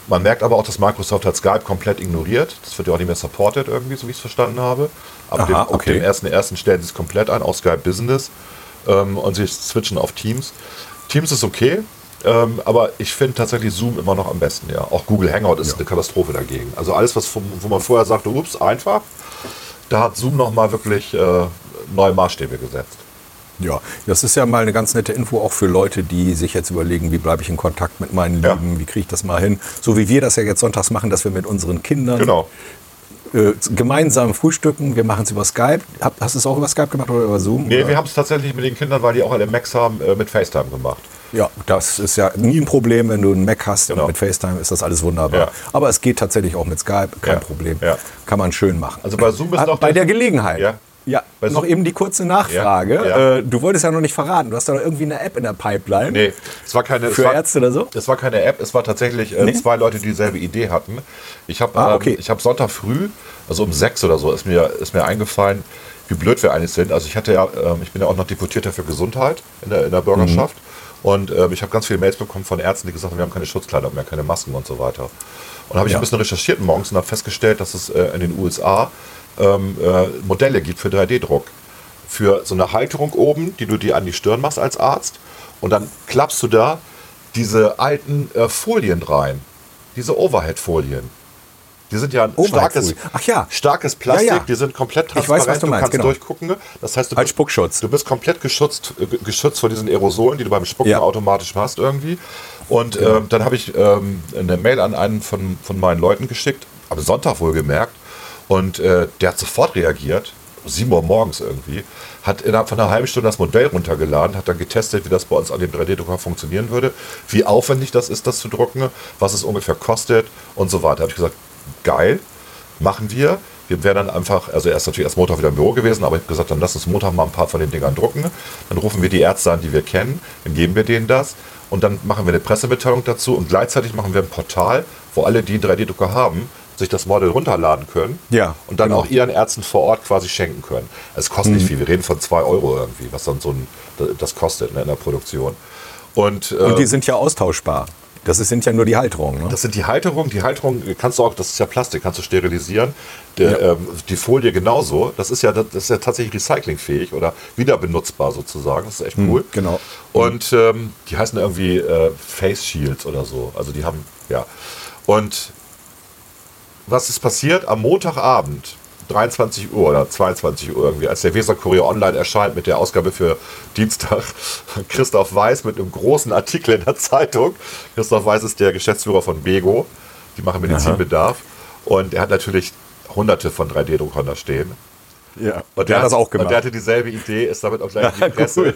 man merkt aber auch, dass Microsoft hat Skype komplett ignoriert. Das wird ja auch nicht mehr supported irgendwie, so wie ich es verstanden habe. Ab, Aha, dem, okay. dem ersten, ersten stellen sie es komplett ein, auf Skype Business ähm, und sie switchen auf Teams. Teams ist okay, ähm, aber ich finde tatsächlich Zoom immer noch am besten. Ja, auch Google Hangout ist eine Katastrophe dagegen. Also alles, was vom, wo man vorher sagte, ups, einfach, da hat Zoom noch mal wirklich äh, neue Maßstäbe gesetzt. Ja, das ist ja mal eine ganz nette Info auch für Leute, die sich jetzt überlegen, wie bleibe ich in Kontakt mit meinen Ja. Lieben, wie kriege ich das mal hin. So wie wir das ja jetzt sonntags machen, dass wir mit unseren Kindern Genau. äh, gemeinsam frühstücken. Wir machen es über Skype. Hab, hast du es auch über Skype gemacht oder über Zoom? Nee, oder? wir haben es tatsächlich mit den Kindern, weil die auch alle Macs haben, äh, mit FaceTime gemacht. Ja, das ist ja nie ein Problem, wenn du einen Mac hast Genau. und mit FaceTime ist das alles wunderbar. Ja. Aber es geht tatsächlich auch mit Skype, kein Ja. Problem. Kann man schön machen. Also bei Zoom ist noch bei der- der Gelegenheit. Ja. Ja, Bei noch Zoom- eben die kurze Nachfrage. Ja, ja. Äh, du wolltest ja noch nicht verraten. Du hast da doch irgendwie eine App in der Pipeline. Nee, es war keine. Für war, Ärzte oder so? Es war keine App, es war tatsächlich äh, Nee? zwei Leute, die dieselbe Idee hatten. Ich habe Ah, ähm, okay. ich hab Sonntag früh, also um sechs oder so, ist mir, ist mir eingefallen, wie blöd wir eigentlich sind. Also ich hatte ja, ähm, ich bin ja auch noch Deputierter für Gesundheit in der, in der Bürgerschaft. Und ähm, ich habe ganz viele Mails bekommen von Ärzten, die gesagt haben, wir haben keine Schutzkleidung mehr, keine Masken und so weiter. Und habe ich Ja. ein bisschen recherchiert morgens und habe festgestellt, dass es äh, in den USA ähm, äh, Modelle gibt für 3D-Druck. Für so eine Halterung oben, die du dir an die Stirn machst als Arzt. Und dann klappst du da diese alten äh, Folien rein. Diese Overhead-Folien. Die sind ja ein starkes. Ach ja. starkes Plastik, Ja, ja. die sind komplett Ich weiß, transparent, was du meinst, kannst genau. durchgucken. Das heißt, du Als bist, Spuckschutz. du bist komplett geschützt, äh, ge- geschützt vor diesen Aerosolen, die du beim Spucken Ja. automatisch hast irgendwie. Und Genau. ähm, dann habe ich ähm, eine Mail an einen von, von meinen Leuten geschickt, am Sonntag wohlgemerkt. Und äh, der hat sofort reagiert, 7 Uhr morgens irgendwie, hat innerhalb von einer halben Stunde das Modell runtergeladen, hat dann getestet, wie das bei uns an dem 3D-Drucker funktionieren würde, wie aufwendig das ist, das zu drucken, was es ungefähr kostet und so weiter. Da habe ich gesagt, geil, machen wir. Wir werden dann einfach, also er ist natürlich erst Montag wieder im Büro gewesen, aber ich habe gesagt, dann lass uns Montag mal ein paar von den Dingern drucken. Dann rufen wir die Ärzte an, die wir kennen, dann geben wir denen das und dann machen wir eine Pressemitteilung dazu und gleichzeitig machen wir ein Portal, wo alle, die einen 3D-Drucker haben, sich das Model runterladen können Ja, und dann genau. auch ihren Ärzten vor Ort quasi schenken können. Es kostet Mhm. nicht viel, wir reden von 2 Euro irgendwie, was dann so ein, das kostet ne, in der Produktion. Und, Und äh, die sind ja austauschbar. Das sind ja nur die Halterungen. Ne? das sind die Halterungen. Die Halterung kannst du auch, das ist ja Plastik, kannst du sterilisieren. Der, ähm, die Folie genauso. Das ist ja, das ist ja tatsächlich recyclingfähig oder wieder benutzbar sozusagen. Das ist echt cool. genau. Und ähm, die heißen irgendwie äh, Face Shields oder so. Also die haben, ja. Und was ist passiert? Am Montagabend, 23 Uhr oder 22 Uhr irgendwie, als der Weser Kurier Online erscheint mit der Ausgabe für Dienstag, Christoph Weiß mit einem großen Artikel in der Zeitung. Christoph Weiß ist der Geschäftsführer von Bego, die machen Medizinbedarf. Und er hat natürlich hunderte von 3D-Druckern da stehen. Ja. Und der hat das auch Und gemacht. der hatte dieselbe Idee, ist damit auch gleich in die Presse.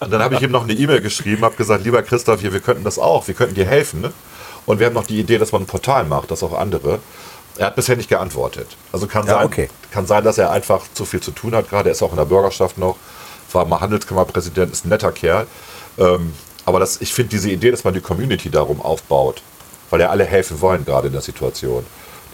Und dann habe ich ihm noch eine E-Mail geschrieben, habe gesagt, lieber Christoph, hier, wir könnten das auch, wir könnten dir helfen. Ne? Und wir haben noch die Idee, dass man ein Portal macht, das auch andere. Er hat bisher nicht geantwortet. Also kann, Ja, sein, okay. kann sein, dass er einfach zu viel zu tun hat gerade. Er ist auch in der Bürgerschaft noch, war mal Handelskammerpräsident, ist ein netter Kerl. Ähm, aber das, ich finde diese Idee, dass man die Community darum aufbaut, weil ja alle helfen wollen gerade in der Situation.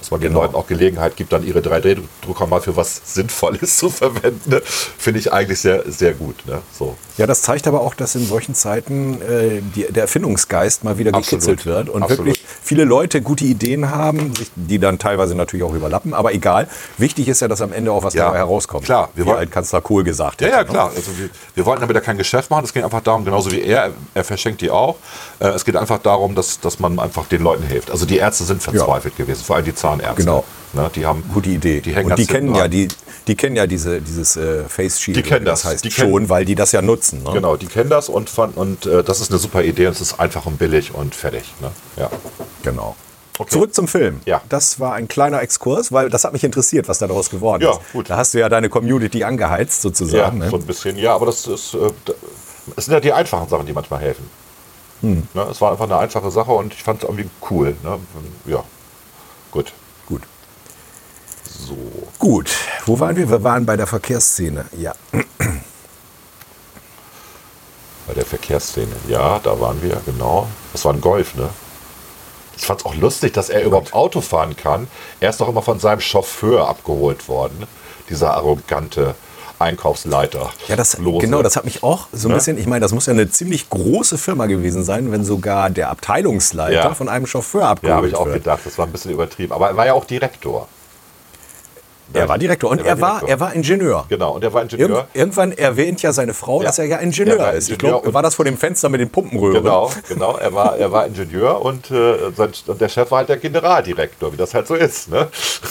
Dass man den Genau. Leuten auch Gelegenheit gibt, dann ihre 3D-Drucker mal für was Sinnvolles zu verwenden, ne? finde ich eigentlich sehr, sehr gut. Ne? So. Ja, das zeigt aber auch, dass in solchen Zeiten äh, die, der Erfindungsgeist mal wieder Absolut. gekitzelt wird und Absolut. wirklich viele Leute gute Ideen haben, die dann teilweise natürlich auch überlappen. Aber egal, wichtig ist ja, dass am Ende auch was Ja, dabei herauskommt. klar, wir wie wollen- Altkanzler Kohl gesagt Ja, hätte, ja, ne? klar. Also wir, wir wollten damit ja kein Geschäft machen. Es ging einfach darum, genauso wie er, er verschenkt die auch. Äh, es geht einfach darum, dass, dass man einfach den Leuten hilft. Also die Ärzte sind verzweifelt gewesen, vor allem die Zahnärzte. Genau. Ne, die haben Gute Idee. Die hängen und die kennen ja dran. die, die kennen ja diese, dieses äh, Face Shield. Die kennen wie das. heißt Die kennen- schon, weil die das ja nutzen. Ne? Genau, die kennen das und fanden, und äh, das ist eine super Idee und es ist einfach und billig und fertig. Ne? Ja. Genau. Okay. Zurück zum Film. Ja. Das war ein kleiner Exkurs, weil das hat mich interessiert, was daraus geworden Ja, ist. gut. Da hast du ja deine Community angeheizt ja, sozusagen. ne? so ein bisschen. Ja, aber das ist, äh, da- es sind ja die einfachen Sachen, die manchmal helfen. Hm. Ne, es war einfach eine einfache Sache und ich fand es irgendwie cool. Ne? Ja, gut. Gut. So. Gut. Wo waren wir? Wir waren bei der Verkehrsszene. Ja. Bei der Verkehrsszene. Ja, da waren wir, genau. Das war ein Golf, ne? Ich fand es auch lustig, dass er überhaupt Auto fahren kann. Er ist doch immer von seinem Chauffeur abgeholt worden. Dieser arrogante Einkaufsleiter. Ja, das, Lose. genau, das hat mich auch so ein Ne? bisschen, ich meine, das muss ja eine ziemlich große Firma gewesen sein, wenn sogar der Abteilungsleiter Ja. von einem Chauffeur Ja, abgeholt habe ich auch wird. gedacht. Das war ein bisschen übertrieben. Aber er war ja auch Direktor. Er war Direktor und Er er war Direktor. er war Ingenieur. Genau, und er war Ingenieur. Irgend, irgendwann erwähnt ja seine Frau, Ja. dass er ja Ingenieur Er war ist. Ich Ingenieur glaube, war das vor dem Fenster mit den Pumpenröhren? Genau, genau. Er war, er war Ingenieur und, äh, sein, und der Chef war halt der Generaldirektor, wie das halt so ist. Ne?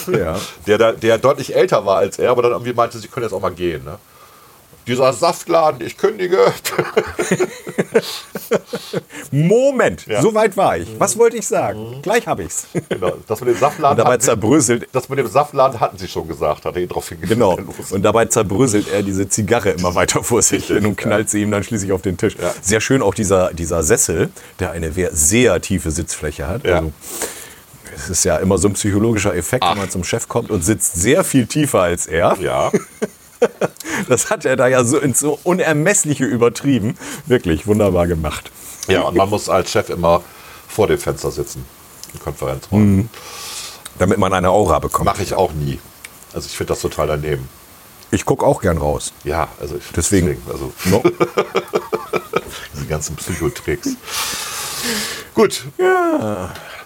Ja. Der, der deutlich älter war als er, aber dann irgendwie meinte, sie können jetzt auch mal gehen. Ne? Dieser Saftladen, ich kündige. Moment, Ja. so weit war ich. Was wollte ich sagen? Gleich habe ich's. genau, das mit dem Saftladen. Und dabei hatten sie- zerbröselt das mit dem Saftladen hatten sie schon gesagt, hat er ihn drauf hingewiesen. Genau. Und dabei zerbröselt er diese Zigarre immer weiter vor sich hin und knallt sie ihm dann schließlich auf den Tisch. Ja. Sehr schön auch dieser, dieser Sessel, der eine sehr tiefe Sitzfläche hat. Ja. Also, es ist ja immer so ein psychologischer Effekt, wenn man zum Chef kommt und sitzt sehr viel tiefer als er. Ja, Das hat er da ja so ins so unermessliche übertrieben. Wirklich wunderbar gemacht. ja, und man muss als Chef immer vor dem Fenster sitzen. Im Konferenzraum. Mhm. Damit man eine Aura bekommt. Mache ich auch nie. Also ich finde das total daneben. Ich gucke auch gern raus. Ja, also ich, Deswegen. also No? diese ganzen Psychotricks. Gut.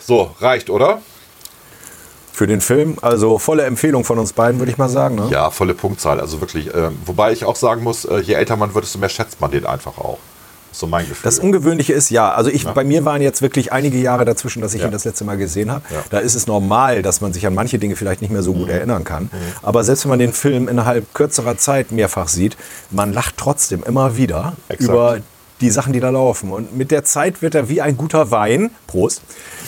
So, reicht, oder? Für den Film, also volle Empfehlung von uns beiden, würde ich mal sagen. Ne? Ja, volle Punktzahl. Also wirklich. Ähm, wobei ich auch sagen muss, äh, je älter man wird, desto mehr schätzt man den einfach auch. So mein Gefühl. Das Ungewöhnliche ist, ja, also ich, bei mir waren jetzt wirklich einige Jahre dazwischen, dass ich Ja. ihn das letzte Mal gesehen habe. Ja. Mhm. Da ist es normal, dass man sich an manche Dinge vielleicht nicht mehr so gut erinnern kann. Aber selbst wenn man den Film innerhalb kürzerer Zeit mehrfach sieht, man lacht trotzdem immer wieder Exakt. über die Sachen, die da laufen. Und mit der Zeit wird er wie ein guter Wein, Prost,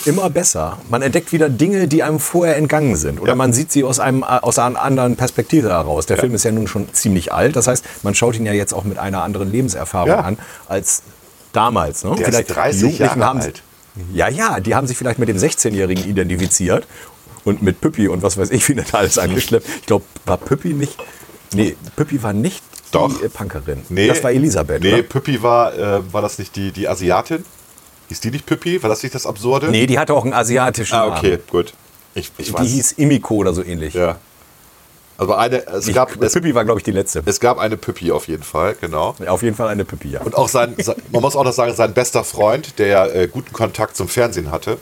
immer besser. Man entdeckt wieder Dinge, die einem vorher entgangen sind. Oder Ja. man sieht sie aus, einem, aus einer anderen Perspektive heraus. Der Film ist ja nun schon ziemlich alt. Das heißt, man schaut ihn ja jetzt auch mit einer anderen Lebenserfahrung Ja. an als damals. Ne? Der ist 30 die Jugendlichen Jahre haben, alt. Ja, ja, die haben sich vielleicht mit dem 16-Jährigen identifiziert und mit Püppi und was weiß ich, wie das alles angeschleppt. Ich glaube, war Püppi nicht. Nee, Püppi war nicht Doch. die äh, Punkerin. Nee, das war Elisabeth. Nee, oder? Püppi war, äh, war das nicht die, die Asiatin? Hieß die nicht Püppi? War das nicht das Absurde? Nee, die hatte auch einen asiatischen Ah, Namen. okay, gut. Ich, ich Die weiß. hieß Imiko oder so ähnlich. ja. Also eine, es Ich, gab, es, Püppi war, glaube ich, die letzte. es gab eine Püppi auf jeden Fall, genau. Auf jeden Fall eine Püppi, ja. Und auch sein, sein, man muss auch noch sagen, sein bester Freund, der ja äh, guten Kontakt zum Fernsehen hatte,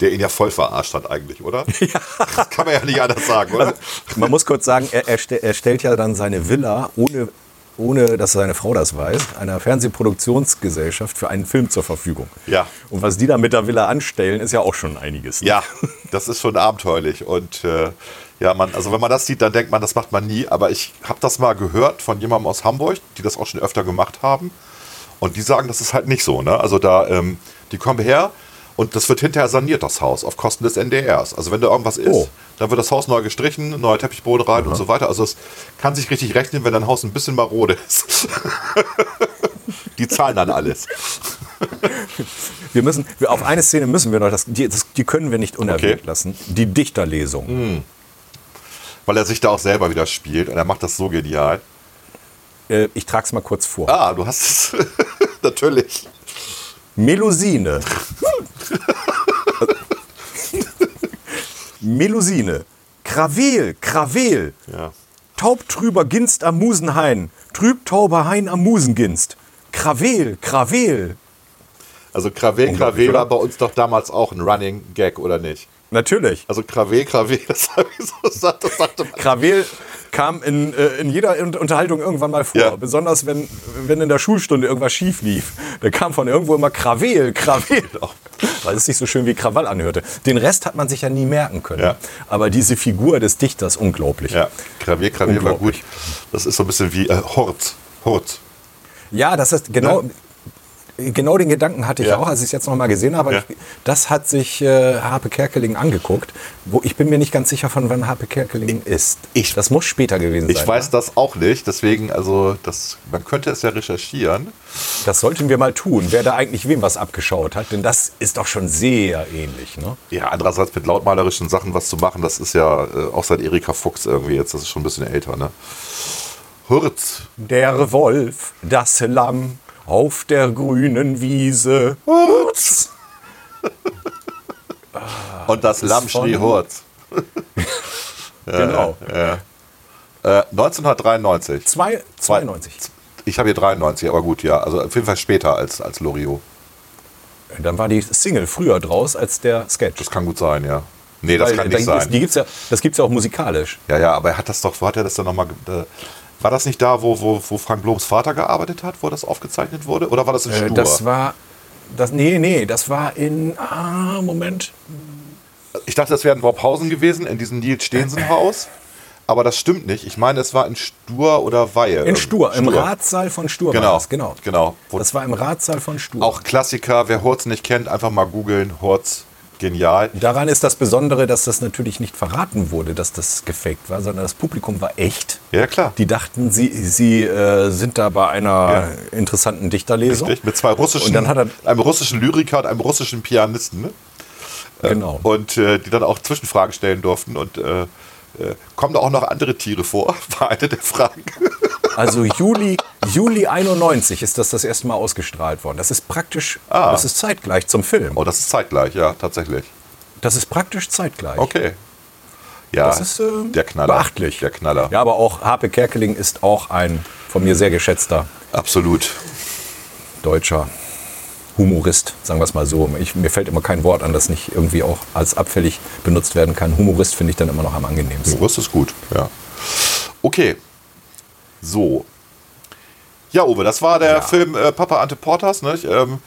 der ihn ja voll verarscht hat eigentlich, oder? Ja. Das kann man ja nicht anders sagen, oder? Man muss kurz sagen, er, er, ste- er stellt ja dann seine Villa, ohne, ohne dass seine Frau das weiß, einer Fernsehproduktionsgesellschaft für einen Film zur Verfügung. Ja. Und was die da mit der Villa anstellen, ist ja auch schon einiges. ne? Ja, das ist schon abenteuerlich. Und äh, ja, man, also wenn man das sieht, dann denkt man, das macht man nie. Aber ich habe das mal gehört von jemandem aus Hamburg, die das auch schon öfter gemacht haben. Und die sagen, das ist halt nicht so. Ne? Also da, ähm, die kommen her und das wird hinterher saniert, das Haus, auf Kosten des NDRs. Also wenn da irgendwas ist, Oh. dann wird das Haus neu gestrichen, neuer Teppichboden rein und so weiter. Also es kann sich richtig rechnen, wenn dein Haus ein bisschen marode ist. die zahlen dann alles. Wir müssen, auf eine Szene müssen wir noch, das, die, das, die können wir nicht unerwähnt Okay. lassen. Die Dichterlesung. Weil er sich da auch selber wieder spielt und er macht das so genial. Äh, ich trage es mal kurz vor. Ah, du hast es. Natürlich. Melusine. Melusine. Krawel, Krawel. Ja. Taubtrüber Ginst am Musenhain. Trübtauber Hain am Musenginst. Krawel, Krawel. Also Krawel, Krawel war bei uns doch damals auch ein Running Gag, oder nicht? Natürlich. Also Krawel, Krawel, das habe ich so gesagt, das sagte man. Krawel kam in, äh, in jeder Un- Unterhaltung irgendwann mal vor. Ja. Besonders wenn, wenn in der Schulstunde irgendwas schief lief. Da kam von irgendwo immer Krawel, Krawel. Weil es sich so schön wie Krawall anhörte. Den Rest hat man sich ja nie merken können. Ja. Aber diese Figur des Dichters, unglaublich. Ja, Krawel, Krawel war gut. Das ist so ein bisschen wie äh, Hort. Hort. Ja, das ist genau. Genau den Gedanken hatte ich Ja. auch, als ich es jetzt noch mal gesehen habe. Ja. Ich, das hat sich äh, Harpe Kerkeling angeguckt. Wo ich bin mir nicht ganz sicher, von wann Harpe Kerkeling ist. Ich- das muss später gewesen Ich sein. weiß ne? das auch nicht, deswegen, also das, man könnte es ja recherchieren. Das sollten wir mal tun, wer da eigentlich wem was abgeschaut hat. Denn das ist doch schon sehr ähnlich. Ne? Ja, andererseits mit lautmalerischen Sachen was zu machen, das ist ja äh, auch seit Erika Fuchs irgendwie jetzt, das ist schon ein bisschen älter, ne? Hurt. Der Wolf, das Lamm auf der grünen Wiese. Hurz. Und das Lamm von- schrie Hurt. Genau. Äh, 1993. Zwei, 92. Ich habe hier 93, aber gut, ja. Also auf jeden Fall später als, als Loriot. Dann war die Single früher draus als der Sketch. Das kann gut sein, ja. Nee, das Weil kann nicht sein. Die gibt's ja, das gibt es ja auch musikalisch. Ja, ja, aber er hat das doch, wo hat er das dann nochmal. Äh, war das nicht da, wo, wo, wo Frank Lobs Vater gearbeitet hat, wo das aufgezeichnet wurde? Oder war das in Äh, Stur? Das war. Das, nee, nee, das war in. Ah, Moment. ich dachte, das wäre in Worphausen gewesen, in diesem Nils Stehensen-Haus. Aber das stimmt nicht. Ich meine, es war in Stur oder Weihe. In Stur, im Ratssaal von Stur Genau, war das, genau. genau. Wo- Das war im Ratssaal von Stur. Auch Klassiker, wer Hurz nicht kennt, einfach mal googeln. Hurz, genial. Daran ist das Besondere, dass das natürlich nicht verraten wurde, dass das gefaked war, sondern das Publikum war echt. Ja, klar. Die dachten, sie, sie äh, sind da bei einer interessanten Dichterlesung. Richtig, mit zwei russischen, Und dann hat er, einem russischen Lyriker und einem russischen Pianisten. Ne? genau. Und äh, die dann auch Zwischenfragen stellen durften. Und äh, äh, kommen da auch noch andere Tiere vor? War eine der Fragen. Also Juli, Juli 91 ist das das erste Mal ausgestrahlt worden. Das ist praktisch, Ah. das ist zeitgleich zum Film. Oh, das ist zeitgleich, ja, tatsächlich. Das ist praktisch zeitgleich. Okay. Ja, Das ist äh, der Knaller. beachtlich. Der Knaller. Ja, aber auch Harpe Kerkeling ist auch ein von mir sehr geschätzter Absolut. deutscher Humorist, sagen wir es mal so. Ich, mir fällt immer kein Wort an, das nicht irgendwie auch als abfällig benutzt werden kann. Humorist finde ich dann immer noch am angenehmsten. Das ist gut, ja. Okay. So. Ja, Uwe, das war der Film äh, Papa Ante Portas. Nicht? Ähm,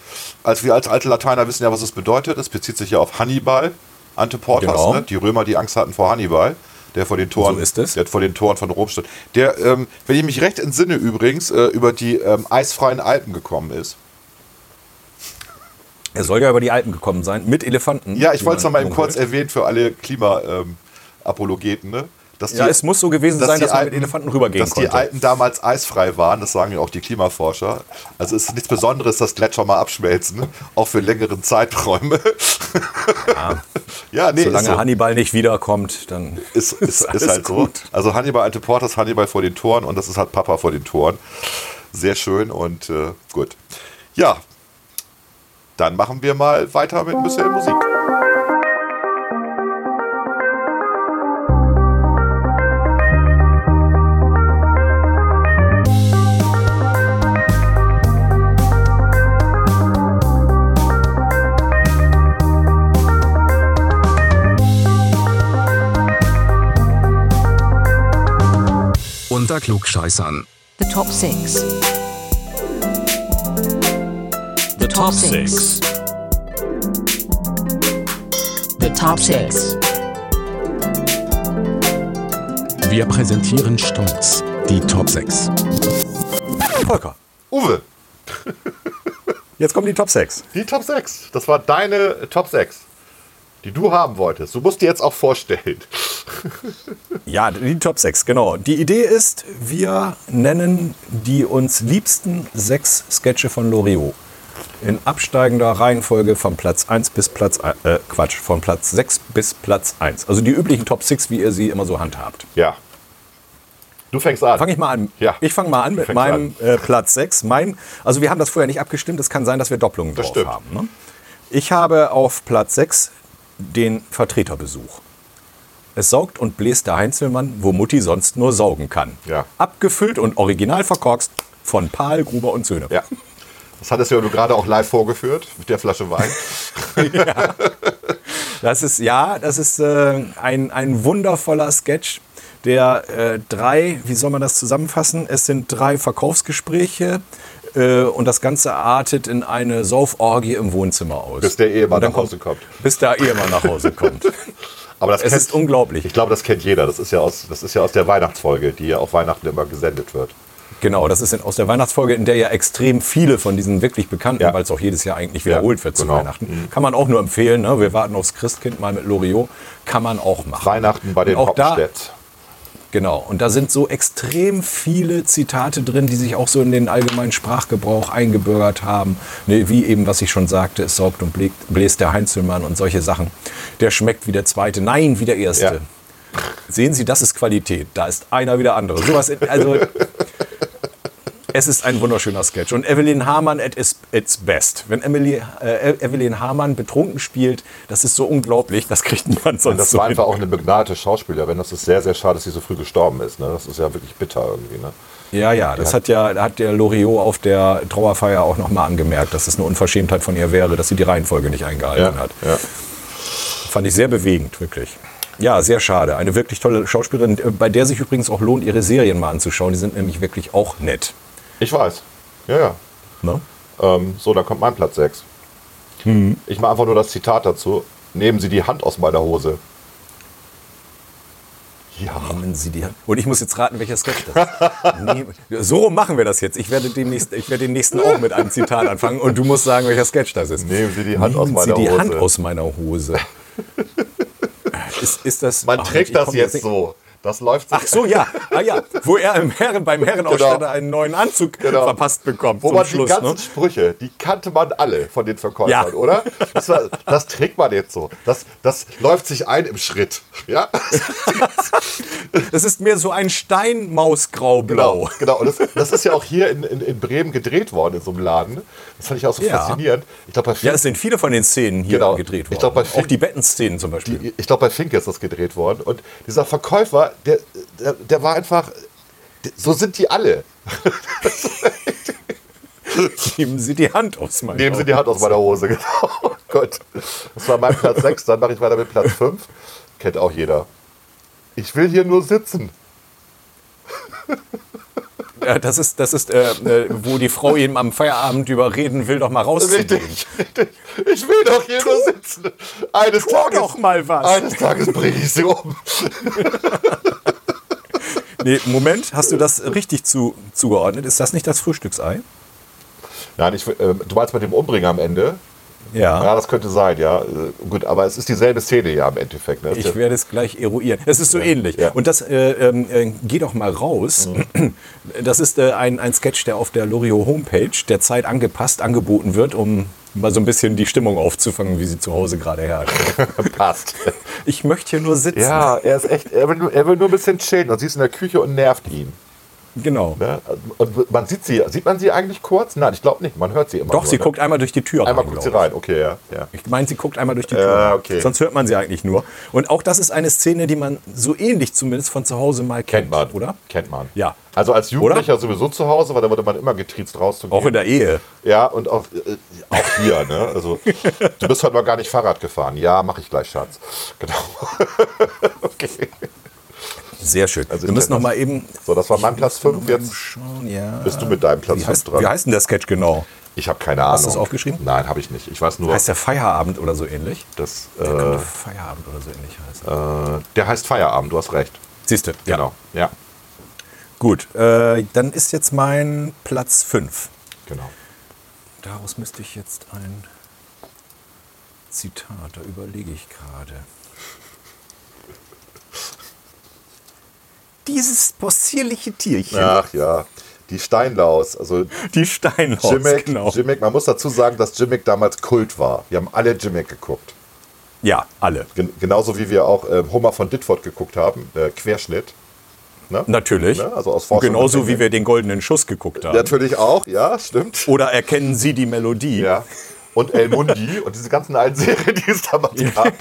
als wir als alte Lateiner wissen ja, was es bedeutet. Es bezieht sich ja auf Hannibal Ante Portas, Genau. ne? die Römer, die Angst hatten vor Hannibal, der vor den Toren, So ist es. Der vor den Toren von Rom stand. Der, ähm, wenn ich mich recht entsinne übrigens, äh, über die ähm, eisfreien Alpen gekommen ist. Er soll ja über die Alpen gekommen sein, mit Elefanten. Ja, ich wollte es noch man mal eben kurz erwähnen für alle Klima-Apologeten. ne? Dass Ja, es muss so gewesen sein, dass man mit Elefanten rübergehen dass konnte. die Alpen damals eisfrei waren, das sagen ja auch die Klimaforscher. Also es ist nichts Besonderes, dass Gletscher mal abschmelzen, auch für längeren Zeiträume. Ja, nee, Solange ist, so. Hannibal nicht wiederkommt, dann ist, ist, ist, alles halt so. gut. Also Hannibal alte Portas, Hannibal vor den Toren und das ist halt Papa vor den Toren. Sehr schön und äh, gut. Ja, dann machen wir mal weiter mit ein bisschen Musik. Unter Klugscheißern. The top six. The top six. six. The top six. Wir präsentieren stolz die Top 6. Volker. Uwe, Jetzt kommen die Top 6. die Top 6. Das war deine Top 6, die du haben wolltest. Du musst dir jetzt auch vorstellen. Ja, die Top 6, genau. Die Idee ist, wir nennen die uns liebsten sechs Sketche von Loriot. In absteigender Reihenfolge von Platz 1 bis Platz, äh, Quatsch, von Platz 6 bis Platz 1. Also die üblichen Top 6, wie ihr sie immer so handhabt. Ja. Du fängst an. Fange ich mal an. Ja. Ich fange mal an mit meinem Äh, Platz 6. Mein, also wir haben das vorher nicht abgestimmt. Es kann sein, dass wir Doppelungen Das drauf stimmt. haben. Ne? Ich habe auf Platz 6 den Vertreterbesuch. Es saugt und bläst der Heinzelmann, wo Mutti sonst nur saugen kann. Ja. Abgefüllt und original verkorkst von Paul, Gruber und Söhne. Ja. Das hattest du ja gerade auch live vorgeführt mit der Flasche Wein. Das ist, ja, das ist äh, ein, ein wundervoller Sketch, der äh, drei, wie soll man das zusammenfassen? Es sind drei Verkaufsgespräche äh, und das Ganze artet in eine Sauforgie im Wohnzimmer aus. Bis der Ehemann nach Hause kommt. Bis der Ehemann nach Hause kommt. Aber das Es kennt, ist unglaublich. Ich glaube, das kennt jeder. Das ist ja aus, das ist ja aus der Weihnachtsfolge, die ja auf Weihnachten immer gesendet wird. Genau, das ist in- aus der Weihnachtsfolge, in der ja extrem viele von diesen wirklich bekannten, Ja. weil es auch jedes Jahr eigentlich wiederholt Ja, wird zu genau. Weihnachten. Kann man auch nur empfehlen. Ne? Wir warten aufs Christkind mal mit Loriot. Kann man auch machen. Weihnachten bei den Hoppenstedt. Genau, und da sind so extrem viele Zitate drin, die sich auch so in den allgemeinen Sprachgebrauch eingebürgert haben. Ne, wie eben, was ich schon sagte, es saugt und bläst, der Heinzelmann und solche Sachen. Der schmeckt wie der zweite, nein, wie der erste. Ja. Sehen Sie, das ist Qualität. Da ist einer wie der andere. Sowas, also, es ist ein wunderschöner Sketch. Und Evelyn Hamann at its, its best. Wenn Emily, äh, Evelyn Hamann betrunken spielt, das ist so unglaublich, das kriegt niemand sonst Und das so war hin. einfach auch eine begnadete Schauspielerin. Das ist sehr, sehr schade, dass sie so früh gestorben ist. Ne? Das ist ja wirklich bitter irgendwie. Ne? Ja, ja, das hat ja, hat der Loriot auf der Trauerfeier auch nochmal angemerkt, dass es eine Unverschämtheit von ihr wäre, dass sie die Reihenfolge nicht eingehalten hat. ja. Fand ich sehr bewegend, wirklich. Ja, sehr schade. Eine wirklich tolle Schauspielerin, äh, bei der sich übrigens auch lohnt, ihre Serien mal anzuschauen. Die sind nämlich wirklich auch nett. Ich weiß. Ja, ja. Ne? Ähm, so, dann kommt mein Platz 6. Mhm. Ich mache einfach nur das Zitat dazu. Nehmen Sie die Hand aus meiner Hose. Ja. Nehmen Sie die Hand. Und ich muss jetzt raten, welcher Sketch das ist. So machen wir das jetzt. Ich werde, demnächst, ich werde den nächsten auch mit einem Zitat anfangen und du musst sagen, welcher Sketch das ist. Nehmen Sie die Hand aus meiner Sie die Hose. Hand aus meiner Hose. Ist, ist das, Man Ach, trägt das jetzt nicht- so. Das läuft Ach so, ja. Ah, ja. Wo er im Herren, beim Herrenausstatter Genau. einen neuen Anzug Genau. verpasst bekommt. Wo man Schluss, die ganzen ne? Sprüche, die kannte man alle von den Verkäufern, Ja. oder? Das, war, das trägt man jetzt so. Das, das läuft sich ein im Schritt. Ja? Das ist mehr so ein Steinmausgraublau. Genau, genau. Und das, das ist ja auch hier in, in, in Bremen gedreht worden, in so einem Laden. Das fand ich auch so Ja. faszinierend. Ich glaube, bei, Ja, Fink, es sind viele von den Szenen hier Genau. gedreht worden. Ich glaub, Fink- Auch die Bettenszenen zum Beispiel. die, ich glaub, bei Fink ist das gedreht worden. Und dieser Verkäufer, der, der, der war einfach. So sind die alle. Nehmen Sie die Hand aus meinem Nehmen Sie die Hand aus meiner Hose, genau. Gut. Das war mein Platz 6. Dann mache ich weiter mit Platz 5. Kennt auch jeder. Ich will hier nur sitzen. Ja, das ist, das ist äh, äh, wo die Frau ihm am Feierabend überreden will, doch mal rauszugehen. Richtig, richtig. Ich will doch hier nur sitzen. Eines Tu Tages, doch mal was. Eines Tages bringe ich sie um. Nee, Moment, hast du das richtig zu, zugeordnet? Ist das nicht das Frühstücksei? Nein, ich, äh, du meinst mit dem Umbringen am Ende? Ja. Ja, das könnte sein, ja. Gut, aber es ist dieselbe Szene ja im Endeffekt. Ne? Ich werde es gleich eruieren. Es ist so ähnlich. ja. Und das, äh, ähm, äh, geh doch mal raus. Das ist äh, ein, ein Sketch, der auf der Lorio Homepage der Zeit angepasst angeboten wird, um mal so ein bisschen die Stimmung aufzufangen, wie sie zu Hause gerade herrscht. passt. Ich möchte hier nur sitzen. Ja, er ist echt, er will, nur, er will nur ein bisschen chillen und sie ist in der Küche und nervt ihn. Genau. Ne? Und man sieht sie, sieht man sie eigentlich kurz? Nein, ich glaube nicht, man hört sie immer Doch, nur, sie ne? guckt einmal durch die Tür Einmal rein. guckt sie rein, okay, ja. ja. Ich meine, sie guckt einmal durch die Tür. Ja, rein. okay. Sonst hört man sie eigentlich nur. Und auch das ist eine Szene, die man so ähnlich zumindest von zu Hause mal kennt, Kennt man, oder? Kennt man. Ja. Also als Jugendlicher sowieso zu Hause, weil da wurde man immer getriezt rauszugehen. Auch in der Ehe. Ja, und auch, äh, auch hier, ne? Also, du bist heute noch gar nicht Fahrrad gefahren. Ja, mache ich gleich, Schatz. Genau. okay. Sehr schön. Also Wir müssen noch mal eben. So, das war mein Platz 5. Jetzt ja. bist du mit deinem Platz Wie 5 heißt, dran. wie heißt denn der Sketch genau? Ich habe keine Ahnung. Hast du das aufgeschrieben? Nein, habe ich nicht. Ich weiß nur, Heißt der Feierabend oder so ähnlich? dass, Der könnte äh, Feierabend oder so ähnlich heißen. äh, der heißt Feierabend, du hast recht. Siehst du? Ja. Genau. Ja, Gut, äh, dann ist jetzt mein Platz 5. genau. Daraus müsste ich jetzt ein Zitat, da überlege ich gerade. Dieses possierliche Tierchen, Ach ja, die Steinlaus. Also die Steinhaus, Jimmick, genau. Jimmick, man muss dazu sagen, dass Jimmick damals Kult war. Wir haben alle Jimmick geguckt. Ja, alle. Gen genauso wie wir auch äh, Homer von Ditford geguckt haben, äh, Querschnitt. Ne? Natürlich. Ne? Also aus Forschung Genauso wie wir den goldenen Schuss geguckt haben. Natürlich auch, ja, stimmt. Oder erkennen Sie die Melodie? Ja. Und El Mundi und diese ganzen alten Serien, die es damals gab.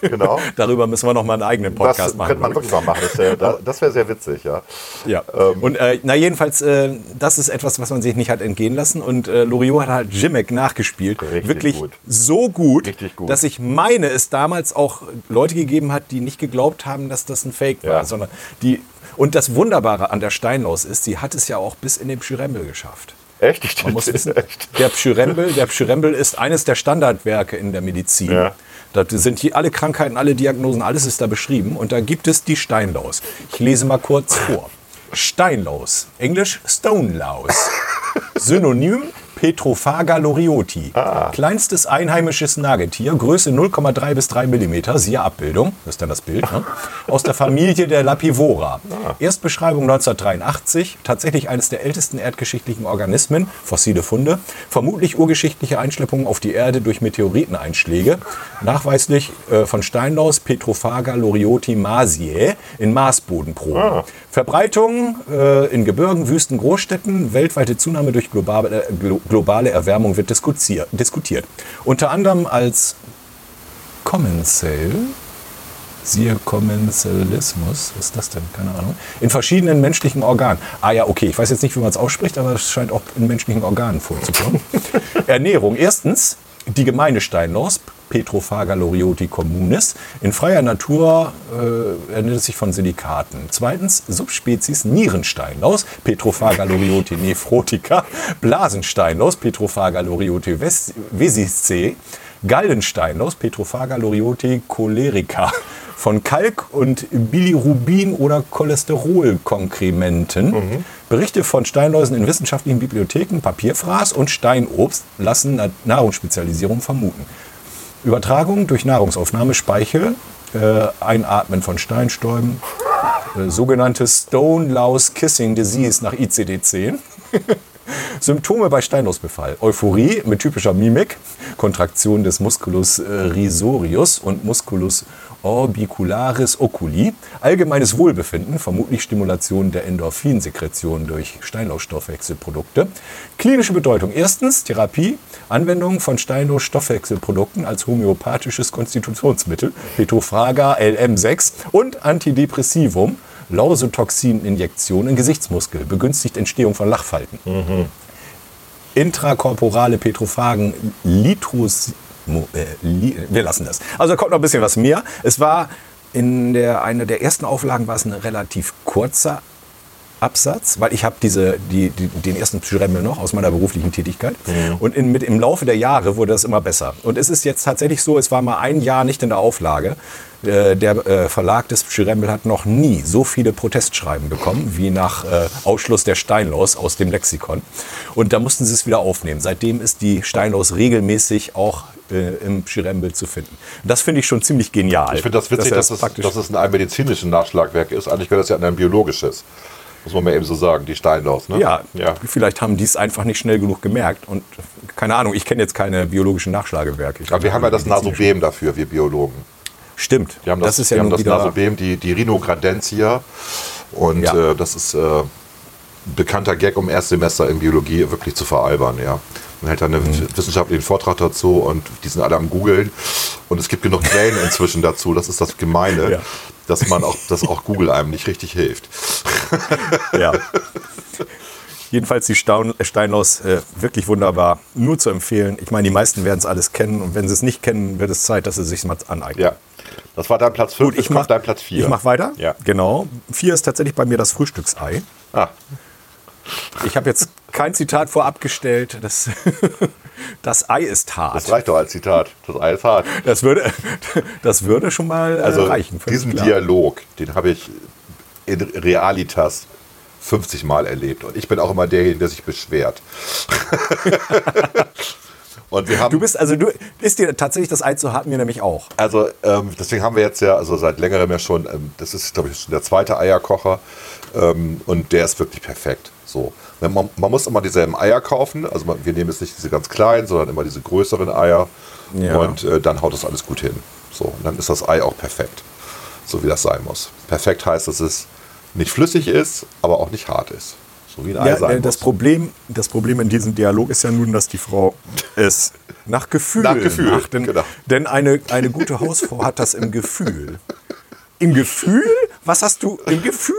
Genau. Darüber müssen wir noch mal einen eigenen Das Podcast machen. könnte man wirklich mal machen. Das wäre das wär sehr witzig, ja. Ja. Ähm. und äh, na jedenfalls, äh, das ist etwas, was man sich nicht hat entgehen lassen. Und äh, Loriot hat halt Jimmick nachgespielt. Richtig Wirklich gut. so gut, gut. dass ich meine, es damals auch Leute gegeben hat, die nicht geglaubt haben, dass das ein Fake war, Ja. sondern die. Und das Wunderbare an der Steinlaus ist, sie hat es ja auch bis in den Pschyrembel geschafft. Echt? Ich Man muss wissen, echt. der Pschyrembel, der Pschyrembel ist eines der Standardwerke in der Medizin. Ja. Da sind hier alle Krankheiten, alle Diagnosen, alles ist da beschrieben. Und da gibt es die Steinlaus. Ich lese mal kurz vor. Steinlaus, englisch Stonelaus. Synonym Petrophaga lorioti. Kleinstes einheimisches Nagetier, Größe 0,3 bis 3 mm, siehe Abbildung, das ist dann das Bild, ne? aus der Familie der Lapivora. Erstbeschreibung 1983, tatsächlich eines der ältesten erdgeschichtlichen Organismen, fossile Funde, vermutlich urgeschichtliche Einschleppungen auf die Erde durch Meteoriteneinschläge, nachweislich äh, von Steinlaus Petrophaga lorioti masiae in Marsbodenproben. Verbreitung äh, in Gebirgen, Wüsten, Großstädten, weltweite Zunahme durch globale, äh, glo globale Erwärmung wird diskutiert. Unter anderem als Commensal, siehe Commensalismus, was ist das denn? Keine Ahnung. In verschiedenen menschlichen Organen. Ah ja, okay, ich weiß jetzt nicht, wie man es ausspricht, aber es scheint auch in menschlichen Organen vorzukommen. Ernährung. Erstens, die gemeine Steinlaus, Petrophaga lorioti communis, in freier Natur äh, ernährt es sich von Silikaten. Zweitens, Subspezies Nierensteinlaus, Petrophaga lorioti nephrotica, Blasensteinlaus, Petrophaga lorioti ves- vesiccae, Gallensteinlaus, Petrophaga lorioti cholerica, von Kalk- und Bilirubin- oder Cholesterolkonkrementen. Berichte von Steinläusen in wissenschaftlichen Bibliotheken, Papierfraß und Steinobst lassen Na- Nahrungsspezialisierung vermuten. Übertragung durch Nahrungsaufnahme, Speichel, äh, Einatmen von Steinstäuben, äh, sogenanntes Stone Louse Kissing Disease nach ICD-10. Symptome bei Steinlausbefall. Euphorie mit typischer Mimik, Kontraktion des Musculus äh, risorius und Musculus orbicularis oculi, allgemeines Wohlbefinden, vermutlich Stimulation der Endorphinsekretion durch Steinlausstoffwechselprodukte. Klinische Bedeutung. Erstens Therapie, Anwendung von Steinlausstoffwechselprodukten als homöopathisches Konstitutionsmittel, Petrophaga LM6 und Antidepressivum, Lausotoxin-Injektion in Gesichtsmuskel, begünstigt Entstehung von Lachfalten intrakorporale Petrophagen Litros. Äh, li, wir lassen das. Also da kommt noch ein bisschen was mehr. Es war in der, einer der ersten Auflagen war es ein relativ kurzer Absatz, weil ich habe diese, die, die, den ersten Pschyrembel noch aus meiner beruflichen Tätigkeit. Und in, mit, im Laufe der Jahre wurde das immer besser. Und es ist jetzt tatsächlich so, es war mal ein Jahr nicht in der Auflage. Äh, Der äh, Verlag des Pschyrembel hat noch nie so viele Protestschreiben bekommen, wie nach äh, Ausschluss der Steinlaus aus dem Lexikon. Und da mussten sie es wieder aufnehmen. Seitdem ist die Steinlaus regelmäßig auch im Pschyrembel zu finden. Das finde ich schon ziemlich genial. Ich finde das witzig, dass, es, praktisch dass es ein medizinisches Nachschlagwerk ist. Eigentlich gehört das ja ein biologisches. Muss man mal eben so sagen, die Steinlaus. Ne? Ja, ja. vielleicht haben die es einfach nicht schnell genug gemerkt. Und keine Ahnung, ich kenne jetzt keine biologischen Nachschlagewerke. Aber wir haben ja das. Nasobem dafür, wir Biologen. Stimmt. Wir haben das, ist ja wir haben das. Nasobem, die, die Rhinogradentia. Und Ja. äh, das ist äh, ein bekannter Gag, um Erstsemester in Biologie wirklich zu veralbern. Ja. Man hält dann einen Mhm. wissenschaftlichen Vortrag dazu und die sind alle am Googeln. Und es gibt genug Quellen inzwischen dazu. Das ist das Gemeine, Ja. Dass man auch, dass auch Google einem nicht richtig hilft. Ja. Jedenfalls die Staun Steinlaus äh, wirklich wunderbar. Nur zu empfehlen. Ich meine, die meisten werden es alles kennen. Und wenn sie es nicht kennen, wird es Zeit, dass sie sich mal aneignen. Ja. Das war dein Platz 5, Gut, ich mach, dein Platz 4. Ich mache weiter. Ja. Genau. Vier ist tatsächlich bei mir das Frühstücksei. Ah, Ich habe jetzt kein Zitat vorab gestellt. Das, das Ei ist hart. das reicht doch als Zitat. Das Ei ist hart. Das würde, das würde schon mal äh, Also reichen. diesen klar. Dialog, den habe ich in Realitas 50 Mal erlebt. Und ich bin auch immer derjenige, der sich beschwert. Und wir haben, Du bist also du ist dir tatsächlich das Ei zu hart mir nämlich auch. also ähm, deswegen haben wir jetzt ja, also seit längerem ja schon, ähm, das ist glaube ich schon der zweite Eierkocher ähm, und der ist wirklich perfekt. So, man, man muss immer dieselben Eier kaufen, also man, wir nehmen jetzt nicht diese ganz kleinen, sondern immer diese größeren Eier Ja. und äh, dann haut das alles gut hin. So, und dann ist das Ei auch perfekt, so wie das sein muss. Perfekt heißt, dass es nicht flüssig ist, aber auch nicht hart ist. So wie ein Ei Ja, sein äh, das muss. Problem, das Problem in diesem Dialog ist ja nun, dass die Frau es nach Gefühl Nach Gefühl, macht. Denn, genau. denn eine, eine gute Hausfrau hat das im Gefühl. Im Gefühl? Was hast du im Gefühl?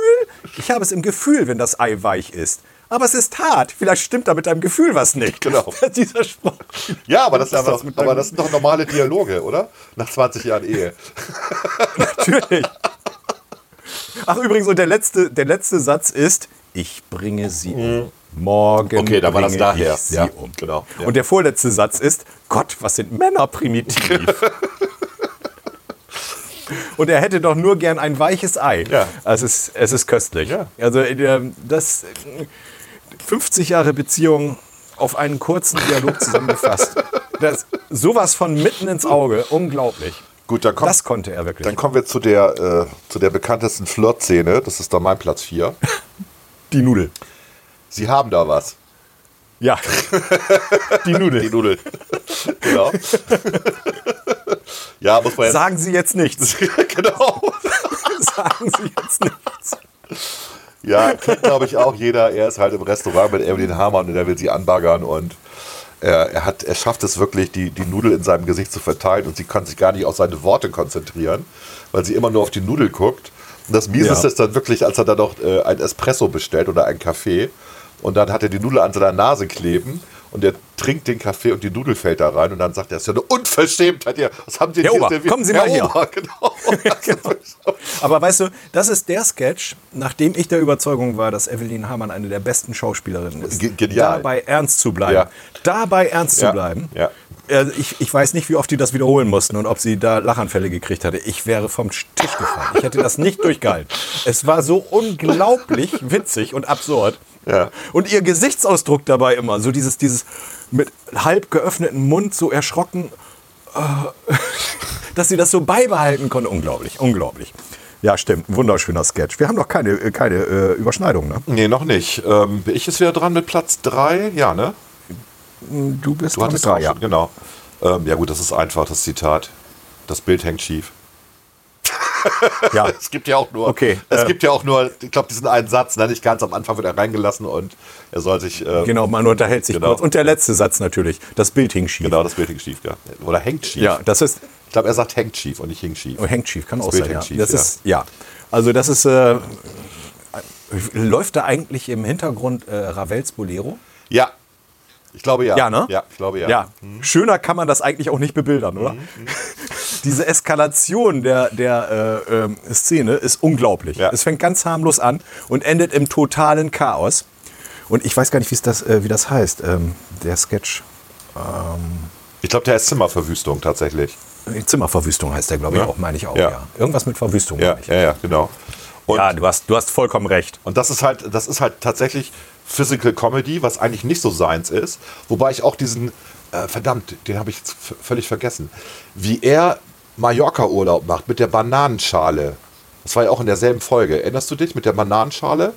Ich habe es im Gefühl, wenn das Ei weich ist. Aber es ist hart. Vielleicht stimmt da mit deinem Gefühl was nicht. Genau. Dieser Spruch. Ja, aber das, Da ist was doch, aber das sind doch normale Dialoge, oder? Nach 20 Jahren Ehe. Natürlich. Ach, übrigens, und der letzte, der letzte Satz ist: Ich bringe sie um. Morgen. Okay, da war das daher. Sie Ja, um. genau, ja. Und der vorletzte Satz ist: Gott, was sind Männer primitiv? Und er hätte doch nur gern ein weiches Ei. Ja. Also es ist, es ist köstlich. Ja. Also äh, das 50 Jahre Beziehung auf einen kurzen Dialog zusammengefasst. Das, sowas von mitten ins Auge. Unglaublich. Gut, dann kommt, Das konnte er wirklich. dann kommen wir zu der, äh, zu der bekanntesten Flirt-Szene. Das ist dann mein Platz 4. Die Nudel. Sie haben da was. Ja. Die Nudel. Die Nudel. genau. ja, muss man jetzt. Sagen Sie jetzt nichts. genau. Sagen Sie jetzt nichts. Ja, kennt glaube ich auch jeder. Er ist halt im Restaurant mit Evelyn Hamann und er will sie anbaggern und er, er, hat, er schafft es wirklich, die, die Nudel in seinem Gesicht zu verteilen und sie kann sich gar nicht auf seine Worte konzentrieren, weil sie immer nur auf die Nudel guckt. Und das Mieseste Ja. ist dann wirklich, als er dann noch äh, ein Espresso bestellt oder einen Kaffee und dann hat er die Nudel an seiner Nase kleben und er trinkt den Kaffee und die Nudel fällt da rein und dann sagt er, das ist ja eine Unverschämtheit hier. Was haben Sie Herr hier Ober, serviert?" kommen Sie Herr mal hier. Ober, genau. Aber weißt du, das ist der Sketch, nachdem ich der Überzeugung war, dass Evelyn Hamann eine der besten Schauspielerinnen ist. Ge- genial. Dabei ernst zu bleiben. Ja. Dabei ernst Ja, zu bleiben. ja. Äh, Ich, ich weiß nicht, wie oft die das wiederholen mussten und ob sie da Lachanfälle gekriegt hatte. Ich wäre vom Tisch gefallen. Ich hätte das nicht durchgehalten. Es war so unglaublich witzig und absurd. Ja. Und ihr Gesichtsausdruck dabei immer, so dieses, dieses mit halb geöffneten Mund, so erschrocken, äh, dass sie das so beibehalten konnte. Unglaublich, unglaublich. Ja, stimmt. Ein wunderschöner Sketch. Wir haben doch keine, äh, keine äh, Überschneidung, ne? Nee, noch nicht. Ähm, bin ich jetzt wieder dran mit Platz 3? Ja, ne? Du bist Du dran mit auch drei, ja. schon, genau. Ähm, ja gut, das ist einfach, das Zitat. Das Bild hängt schief. Ja. Es gibt ja auch nur, Okay, es äh, gibt ja auch nur, ich glaube, diesen einen Satz, ne, nicht ganz am Anfang wird er reingelassen und er soll sich, äh, Genau, man unterhält sich Genau. kurz. Und der letzte Satz natürlich. Das Bild hing schief. genau, das Bild hängt schief, ja. Oder hängt schief. Ja, das ist. Ich glaube, er sagt hängt schief und nicht hing schief. Oh, hängt schief, kann auch Bild sein. hängt ja. schief, das ja. ist, ja. Also, das ist. Äh, läuft da eigentlich im Hintergrund äh, Ravels Bolero? Ja. Ich glaube ja. Ja, ne? Ja, ich glaube ja. Ja. Schöner kann man das eigentlich auch nicht bebildern, oder? Mhm, Diese Eskalation der, der äh, ähm, Szene ist unglaublich. Ja. Es fängt ganz harmlos an und endet im totalen Chaos. Und ich weiß gar nicht, wie's das, äh, wie das heißt, ähm, der Sketch. Ich glaube, der ist Zimmerverwüstung tatsächlich. Zimmerverwüstung heißt der, glaube ich, Ja. auch, meine ich auch. Ja. Ja. Irgendwas mit Verwüstung, Ja, meine ich. ja, ja, genau. Und ja, du hast, du hast vollkommen recht. Und das ist halt, das ist halt tatsächlich Physical Comedy, was eigentlich nicht so seins ist. Wobei ich auch diesen, äh, verdammt, den habe ich völlig vergessen, wie er Mallorca-Urlaub macht mit der Bananenschale. Das war ja auch in derselben Folge. Erinnerst du dich mit der Bananenschale?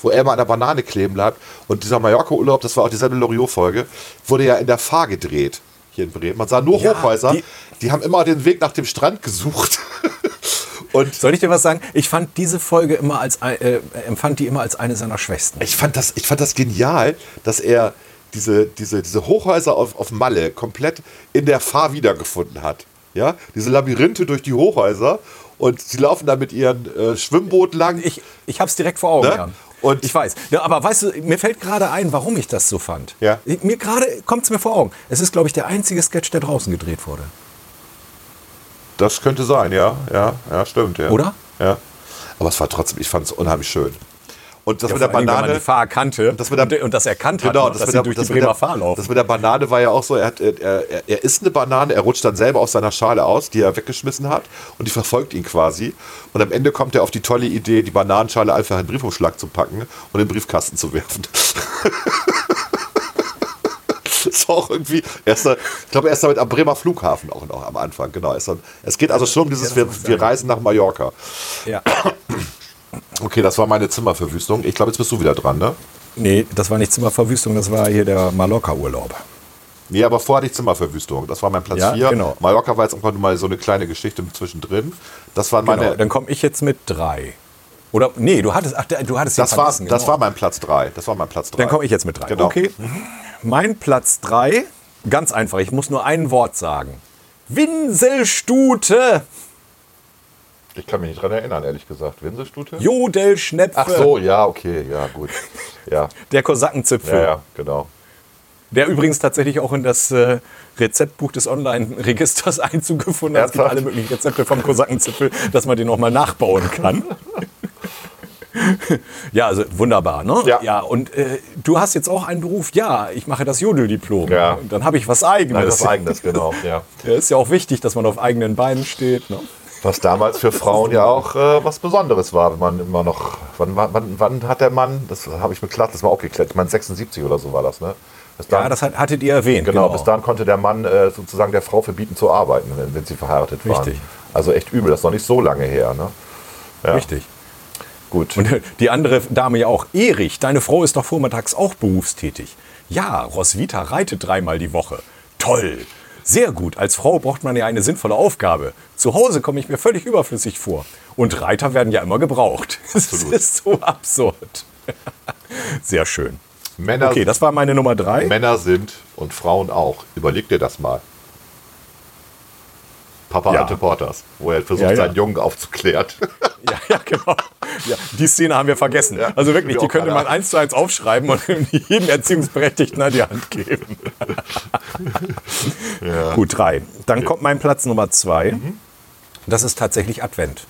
Wo er mal an der Banane kleben bleibt. Und dieser Mallorca-Urlaub, das war auch dieselbe Loriot-Folge, wurde ja in der Fahr gedreht. Hier in Bremen. Man sah nur Ja, Hochhäuser. Die, die- haben immer den Weg nach dem Strand gesucht. Und Soll ich dir was sagen? Ich fand diese Folge immer als, äh, empfand die immer als eine seiner Schwächsten. Ich fand das, ich fand das genial, dass er diese, diese, diese Hochhäuser auf, auf Malle komplett in der Fahr wiedergefunden hat. Ja? Diese Labyrinthe durch die Hochhäuser und sie laufen da mit ihren äh, Schwimmboot lang. Ich, ich habe es direkt vor Augen. Ne? Ja. Und- ich weiß. Ja, aber weißt du, mir fällt gerade ein, warum ich das so fand. Ja. Mir gerade kommt es mir vor Augen. Es ist, glaube ich, der einzige Sketch, der draußen gedreht wurde. das könnte sein, ja. Ja, ja stimmt. Ja. Oder? Ja. Aber es war trotzdem, ich fand es unheimlich schön. Und das Ja, mit der wenn man Banane. die Fahr kannte das mit der- und, und das erkannt hat, Genau, das, dass sie der, durch das, die Bremer der, Fahr laufen. das mit der Banane war ja auch so, er, hat, er, er, er isst eine Banane, er rutscht dann selber aus seiner Schale aus, die er weggeschmissen hat und die verfolgt ihn quasi. Und am Ende kommt er auf die tolle Idee, die Bananenschale einfach in den Briefumschlag zu packen und in den Briefkasten zu werfen. ist auch irgendwie, er ist da, ich glaube, er ist damit am Bremer Flughafen auch noch am Anfang, genau. Es geht also schon um dieses, wir, wir reisen nach Mallorca. ja. Okay, das war meine Zimmerverwüstung. Ich glaube, jetzt bist du wieder dran, ne? Nee, das war nicht Zimmerverwüstung, das war hier der Mallorca-Urlaub. Nee, aber vorher hatte ich Zimmerverwüstung. Das war mein Platz Ja, 4. genau. Mallorca war jetzt einfach nur mal so eine kleine Geschichte zwischendrin. Das waren meine. Genau, dann komme ich jetzt mit drei. Oder, nee, du hattest, ach, du hattest Das war, vergessen, das genau. war mein Platz 3. Das war mein Platz 3. Dann komme ich jetzt mit rein. Genau. Okay. Mein Platz 3, ganz einfach, ich muss nur ein Wort sagen. Winselstute, Ich kann mich nicht dran erinnern, ehrlich gesagt. Winselstute? Jodelschnepfe, Ach so, ja, okay, ja, gut. Ja, der Kosakenzipfel. ja, ja, genau. Der übrigens tatsächlich auch in das äh, Rezeptbuch des Online-Registers Einzug gefunden hat. Es gibt alle möglichen Rezepte vom Kosakenzipfel, dass man den auch mal nachbauen kann. ja, also wunderbar, ne? Ja. und äh, du hast jetzt auch einen Beruf. Ja, ich mache das Jodeldiplom. Ja. Dann habe ich was Eigenes. Nein, das eigenes, genau. Ja. Ja, ist ja auch wichtig, dass man auf eigenen Beinen steht. Ne? Was damals für Frauen ja auch äh, was Besonderes war, wenn man immer noch. Wann, wann, wann, hat der Mann, das habe ich mit Klatt, das war auch geklärt, ich meine 76 oder so war das, ne? Bis Ja, dann- das hat, hattet ihr erwähnt. Genau, bis dahin konnte der Mann äh, sozusagen der Frau verbieten zu arbeiten, wenn, wenn sie verheiratet waren. Richtig. Also echt übel, das ist noch nicht so lange her. Ne? Ja, Richtig. Gut. Und die andere Dame ja auch. Erich, deine Frau ist doch vormittags auch berufstätig. Ja, Roswitha reitet dreimal die Woche. Toll. Sehr gut. Als Frau braucht man ja eine sinnvolle Aufgabe. Zu Hause komme ich mir völlig überflüssig vor. Und Reiter werden ja immer gebraucht. Das ist so absurd. Sehr schön. Männer, Okay, das war meine Nummer drei. Männer sind und Frauen auch. Überleg dir das mal. Papa Ja. Ante Porters, wo er versucht, Ja, ja. seinen Jungen aufzuklären. Ja, ja, genau. Ja, die Szene haben wir vergessen. Also wirklich, die könnte man eins zu eins aufschreiben und jedem Erziehungsberechtigten an die Hand geben. Gut, drei. Dann kommt mein Platz Nummer zwei. Mhm. Das ist tatsächlich Advent.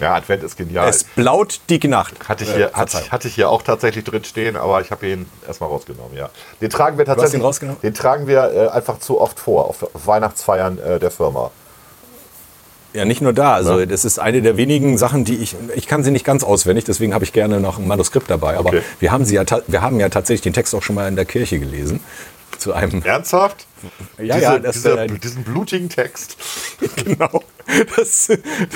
Ja, Advent ist genial. Es blaut die Nacht. hatte ich, Äh, hier, hatte, Verzeihung. ich- hatte ich hier auch tatsächlich drin stehen, aber ich habe ihn erstmal rausgenommen, ja. Den tragen wir tatsächlich. den rausgenommen? Den tragen wir äh, einfach zu oft vor, auf Weihnachtsfeiern äh, der Firma. Ja, nicht nur da. Also das ist eine der wenigen Sachen, die ich, ich kann sie nicht ganz auswendig, deswegen habe ich gerne noch ein Manuskript dabei. Aber Okay. wir haben sie ja, wir haben ja tatsächlich den Text auch schon mal in der Kirche gelesen. Zu einem, Ernsthaft? Ja, Diese, ja, das, diese, äh, diesen blutigen Text. genau. Das,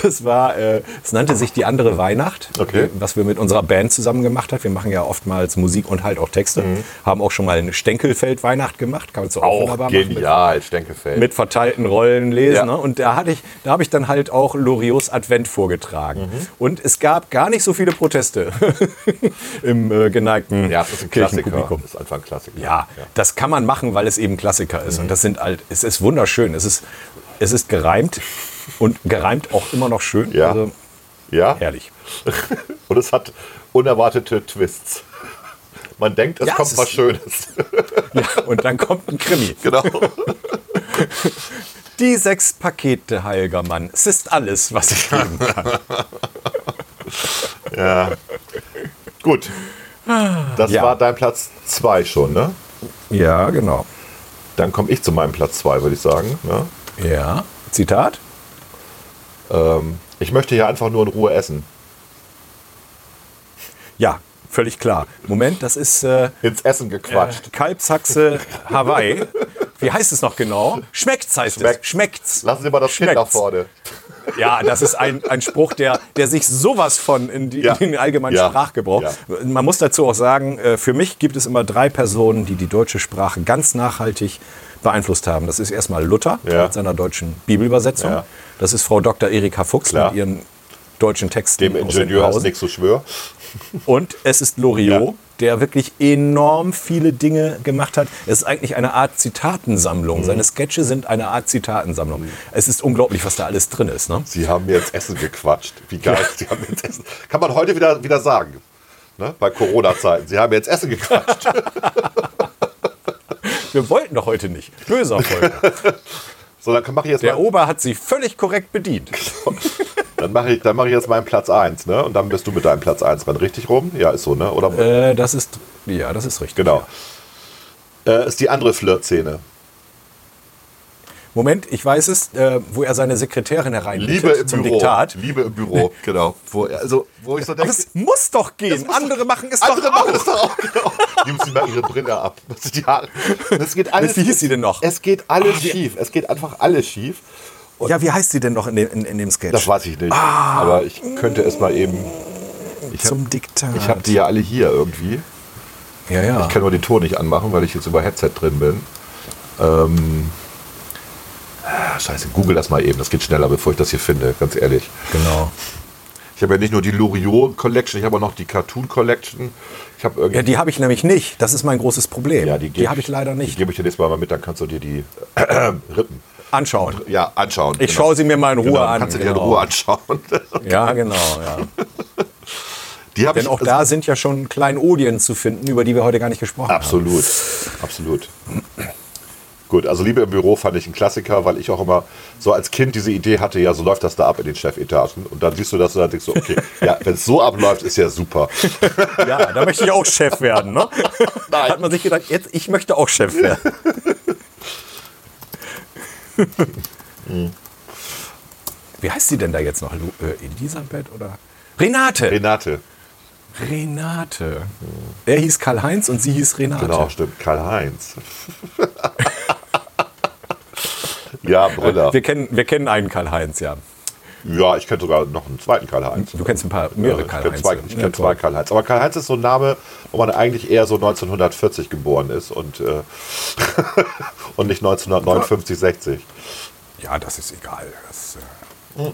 das war, äh, es nannte sich die andere Weihnacht, Okay. was wir mit unserer Band zusammen gemacht haben. Wir machen ja oftmals Musik und halt auch Texte. Haben auch schon mal eine Stenkelfeld-Weihnacht gemacht, kann man so auch, Auch wunderbar machen. genial, Stenkefeld. Mit, mit verteilten Rollen lesen. Ja. Ne? Und da hatte ich, da habe ich dann halt auch Loriots Advent vorgetragen. Mhm. Und es gab gar nicht so viele Proteste im äh, geneigten ja, das ist ein Klassiker. Das ist einfach ein Klassiker. Ja, das kann man machen, weil es eben Klassiker ist. Und das sind halt, es ist wunderschön. Es ist, es ist gereimt und gereimt auch immer noch schön. Ja. Also Ja? herrlich. Und es hat unerwartete Twists. Man denkt, es Ja, kommt es was ist- Schönes. Ja, und dann kommt ein Krimi. genau. Die sechs Pakete, heiliger Mann. Es ist alles, was ich geben kann. Ja. Gut. Das Ja. war dein Platz 2 schon, ne? Ja, genau. Dann komme ich zu meinem Platz 2, würde ich sagen. Ne? Ja. Zitat? Ähm, ich möchte hier einfach nur in Ruhe essen. Ja, völlig klar. Moment, das ist äh, Ins Essen gequatscht. Kalbsachse Hawaii. Wie heißt es noch genau? Schmeckt's heißt Schmeckt. es. Schmeckt's. Lassen Sie mal das Kind nach Schmeckt's. vorne. Ja, das ist ein, ein Spruch, der, der sich sowas von in, die, Ja. in den allgemeinen Ja. Sprachgebrauch. Ja. Man muss dazu auch sagen, äh, für mich gibt es immer drei Personen, die die deutsche Sprache ganz nachhaltig beeinflusst haben. Das ist erstmal Luther mit seiner deutschen Bibelübersetzung. Das ist Frau Dr. Erika Fuchs Klar. mit ihren deutschen Texten. Dem aus Ingenieur Pausen. nichts zu schwör. Und es ist Loriot. Der wirklich enorm viele Dinge gemacht hat. Es ist eigentlich eine Art Zitatensammlung. Mhm. Seine Sketche sind eine Art Zitatensammlung. Es ist unglaublich, was da alles drin ist. Ne? Sie haben mir ins Essen gequatscht. Wie geil. Sie haben ins Essen. Kann man heute wieder, wieder sagen. Ne? Bei Corona-Zeiten. Sie haben mir ins Essen gequatscht. Wir wollten doch heute nicht. Böser Volker. So, dann mache ich jetzt Der mal, Ober hat sie völlig korrekt bedient. dann mache ich, dann mache ich jetzt meinen Platz 1, ne? Und dann bist du mit deinem Platz 1 dran. Richtig rum? Ja, ist so, ne? Oder? Äh, das ist, ja, das ist richtig. genau. Äh, ist die andere Flirtszene. Moment, ich weiß es, äh, wo er seine Sekretärin hereinbietet Liebe im zum Büro. Lichtat. Liebe im Büro, genau. Wo, also, wo ich so Aber denke, es muss doch gehen. Andere machen es andere doch machen auch. es doch auch. Genau. Nehmen Sie mal Ihre Brille ab. Die Haare. Es geht alles, Wie hieß sie denn noch? Es geht alles schief. Es geht einfach alles schief. Ja, wie heißt sie denn noch in dem, in, in dem Sketch? Das weiß ich nicht. Ah. Aber ich könnte es mal eben. zum Diktat. Ich habe die ja alle hier irgendwie. ja, ja. Ich kann nur den Ton nicht anmachen, weil ich jetzt über Headset drin bin. Ähm, ah, scheiße, google das mal eben. Das geht schneller, bevor ich das hier finde, ganz ehrlich. genau. Ich habe ja nicht nur die Loriot Collection, ich habe auch noch die Cartoon Collection. Ich habe. Ja, die habe ich nämlich nicht. Das ist mein großes Problem. Ja, die, die habe ich leider Die nicht. gebe ich dir nächstes Mal mal mit, dann kannst du dir die Rippen Anschauen. ja, anschauen. Ich schaue sie mir mal in Ruhe genau, an. Kannst du dir in genau. Ruhe anschauen. Ja, genau. Ja. Die Denn ich auch da sind ja schon Kleinodien zu finden, über die wir heute gar nicht gesprochen haben. Absolut, absolut. Gut, also Liebe im Büro fand ich ein Klassiker, weil ich auch immer so als Kind diese Idee hatte, ja, so läuft das da ab in den Chefetagen. Und dann siehst du das und dann denkst du, okay, ja, wenn es so abläuft, ist ja super. Ja, da möchte ich auch Chef werden. Ne? Nein. Hat man sich gedacht, jetzt, ich möchte auch Chef werden. Wie heißt sie denn da jetzt noch? Äh, Elisabeth oder? Renate. Renate, Renate. Er hieß Karl-Heinz und sie hieß Renate. genau, stimmt, Karl-Heinz. Ja, Brüller. Wir kennen, wir kennen einen Karl-Heinz, ja. Ja, ich kenne sogar noch einen zweiten Karl-Heinz. Du kennst ein paar, mehrere Ja, ich kenne Karl-Heinz. zwei, ich kenn zwei Karl-Heinz. Aber Karl-Heinz ist so ein Name, wo man eigentlich eher so 1940 geboren ist und, äh, und nicht 1959, 60. Ja, das ist egal. Das, äh,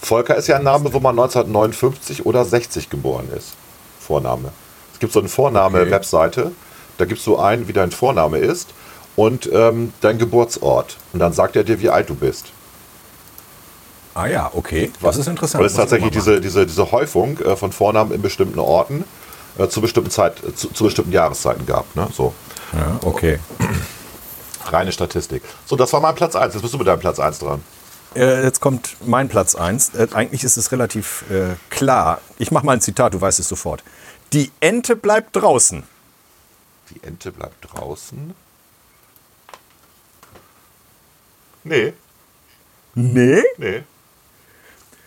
Volker ist ja ein Name, wo man 1959 oder 60 geboren ist. Vorname. Es gibt so eine Vorname-Webseite, da gibst du ein, wie dein Vorname ist und ähm, dein Geburtsort. Und dann sagt er dir, wie alt du bist. ah ja, okay. Das ist interessant. Weil es tatsächlich diese, diese, diese Häufung äh, von Vornamen in bestimmten Orten äh, zu, bestimmten Zeit, äh, zu, zu bestimmten Jahreszeiten gab. Ne? So. Ja, okay. Reine Statistik. So, das war mein Platz 1. Jetzt bist du mit deinem Platz 1 dran. Äh, jetzt kommt mein Platz 1. Äh, eigentlich ist es relativ klar. Ich mache mal ein Zitat, du weißt es sofort. Die Ente bleibt draußen. Die Ente bleibt draußen. Nee, Nee? nee.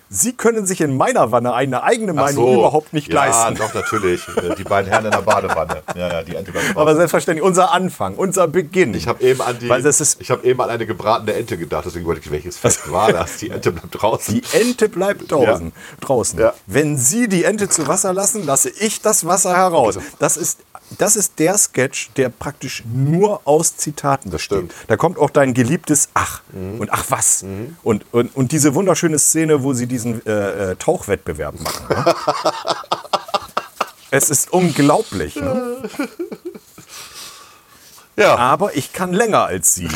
Sie können sich in meiner Wanne eine eigene Meinung überhaupt nicht ja, leisten. doch, natürlich. Äh, Die beiden Herren in der Badewanne. Ja, ja, die Ente. Aber selbstverständlich, unser Anfang, unser Beginn. Ich habe eben an die, ich habe eben an eine gebratene Ente gedacht, deswegen wollte ich, welches Fest war das? Die Ente bleibt draußen. die Ente bleibt draußen. draußen. Ja. Wenn Sie die Ente zu Wasser lassen, lasse ich das Wasser heraus. Das ist, das ist der Sketch, der praktisch nur aus Zitaten besteht. stimmt. Da kommt auch dein geliebtes Ach und Ach was. Und, und, und diese wunderschöne Szene, wo sie diesen äh, äh, Tauchwettbewerb machen. Ne? es ist unglaublich. Ne? ja, aber ich kann länger als Sie.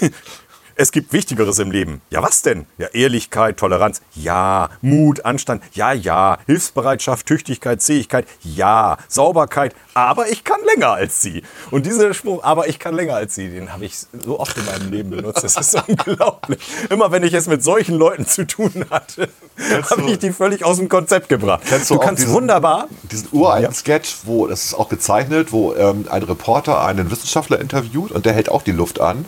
Es gibt Wichtigeres im Leben. Ja, was denn? Ja, Ehrlichkeit, Toleranz. Ja, Mut, Anstand. Ja, ja. Hilfsbereitschaft, Tüchtigkeit, Zähigkeit. Ja, Sauberkeit. Aber ich kann länger als Sie. Und dieser Spruch, aber ich kann länger als Sie, den habe ich so oft in meinem Leben benutzt. Das ist unglaublich. Immer wenn ich es mit solchen Leuten zu tun hatte, habe ich die völlig aus dem Konzept gebracht. Du du kannst diesen- wunderbar. diesen uralten Sketch, wo, das ist auch gezeichnet, wo ähm, ein Reporter einen Wissenschaftler interviewt und der hält auch die Luft an.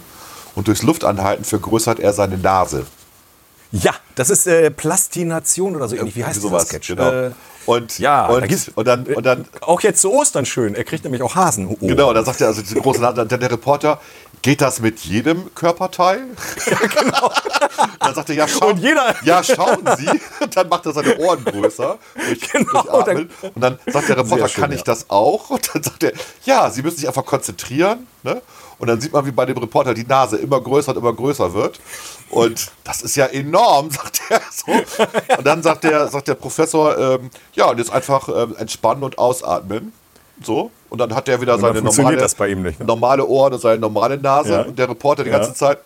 Und durchs Luftanhalten vergrößert er seine Nase. Ja, das ist äh, Plastination oder so ähnlich. Wie heißt Irgendwie dieser Sketch? Genau. Äh, und, ja, und, da und, dann, und dann, Auch jetzt zu Ostern schön. Er kriegt nämlich auch Hasen. genau, und dann sagt er, also diese große Nase, dann der Reporter, geht das mit jedem Körperteil? Ja, genau. dann sagt er, ja, schauen, Und jeder- ja, schauen Sie. Und dann macht er seine Ohren größer. Durch, Genau, durch Atmen. und dann sagt der Reporter, schön, kann ich ja. das auch? Und dann sagt er, ja, Sie müssen sich einfach konzentrieren. Ne? Und dann sieht man, wie bei dem Reporter die Nase immer größer und immer größer wird. Und das ist ja enorm, sagt er so. Und dann sagt der, sagt der Professor, ähm, ja, und jetzt einfach ähm, entspannen und ausatmen. So. Und dann hat er wieder seine normale, das bei ihm nicht, ne? normale Ohren und seine normale Nase. Ja. Und der Reporter die Ja. ganze Zeit,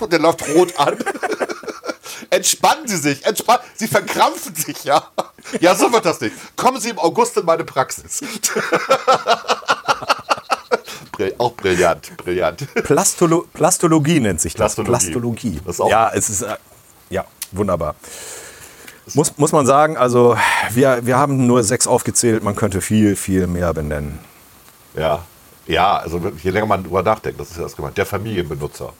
und der läuft rot an. Entspannen Sie sich, entspannen. Sie verkrampfen sich, ja. Ja, so wird das nicht. Kommen Sie im August in meine Praxis. Auch brillant, brillant. Plastolo Plastologie nennt sich das. Plastologie. Plastologie. Das ja, es ist äh, ja wunderbar. Muss, muss man sagen, also wir, wir haben nur sechs aufgezählt, man könnte viel, viel mehr benennen. Ja, ja, also je länger man drüber nachdenkt, das ist ja das gemeint. Der Familienbenutzer.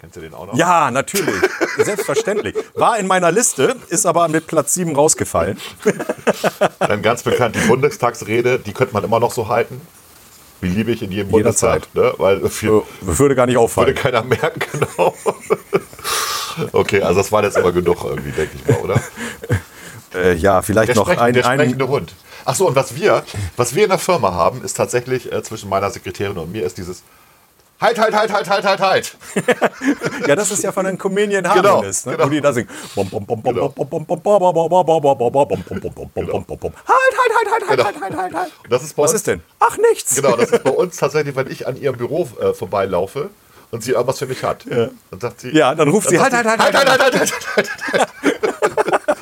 Kennst du den auch noch? Ja, natürlich. Selbstverständlich. War in meiner Liste, ist aber mit Platz 7 rausgefallen. Dann ganz bekannt die Bundestagsrede, die könnte man immer noch so halten. Wie liebe ich in jedem. Bundestag. Ne? Weil viel, Äh, Würde gar nicht würde auffallen. keiner merken, genau. Okay, also das war jetzt aber genug irgendwie, denke ich mal, oder? Äh, ja, vielleicht Der, noch ein, der ein sprechende Hund. Ach so, und was wir, was wir in der Firma haben, ist tatsächlich äh, zwischen meiner Sekretärin und mir, ist dieses Halt, halt, halt, halt, halt, halt, halt. Ja, das ist ja von den Comedian Genau, Harmonists, ne? genau. wo die da singen. Halt, halt, halt, halt, halt, halt, halt, halt, halt. Das ist bei Was uns- ist denn? Ach, nichts. Genau, das ist bei uns tatsächlich, wenn ich an ihrem Büro äh, vorbeilaufe und sie irgendwas für mich hat. Dann sagt sie. Ja, dann ruft sie, sagt halt, halt, halt, halt, halt, halt, halt, halt, halt,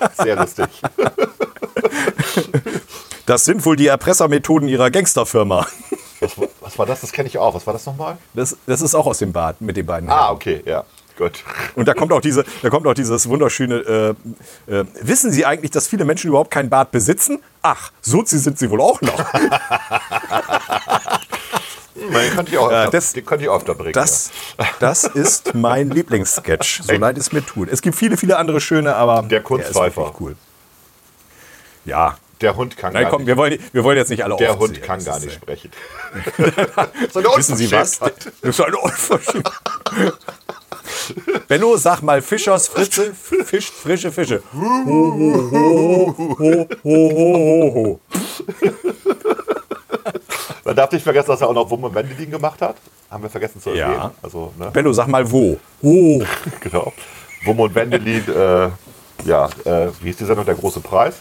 halt. Sehr lustig. Das sind wohl die Erpressermethoden ihrer Gangsterfirma. Was, war- was war das? Das kenne ich auch. Was war das nochmal? Das, das ist auch aus dem Bad mit den beiden. Ah, Herren. okay, ja. Gut. Und da kommt auch diese, da kommt auch dieses wunderschöne. Äh, äh, wissen Sie eigentlich, dass viele Menschen überhaupt kein Bad besitzen? Ach, Sozi sind sie wohl auch noch. Den könnte ich auch Ja, öfter, das- den könnte ich öfter bringen. Das, das ist mein Lieblingssketch, so leid es mir tut. Es gibt viele, viele andere schöne, aber Der ist Kunstpfeifer. wirklich cool. Ja, ja. Der Hund kann nein, gar komm, nicht. wir wollen, wir wollen jetzt nicht alle Der. Hund kann Das gar ist, nicht sprechen. so eine Wissen Sie was? Das ist eine Unverschämtheit. Benno, sag mal Fischers Fritze, Fisch, frische Fische. Ho, ho, ho, ho, ho, ho, ho. Man darf nicht vergessen, dass er auch noch Wumme Wendelin gemacht hat. Haben wir vergessen zu Ja. erwähnen. Also, ne? Benno, sag mal wo. Ho. genau. Wumme und Wendelin, äh, ja, äh, wie hieß die Sendung, der große Preis?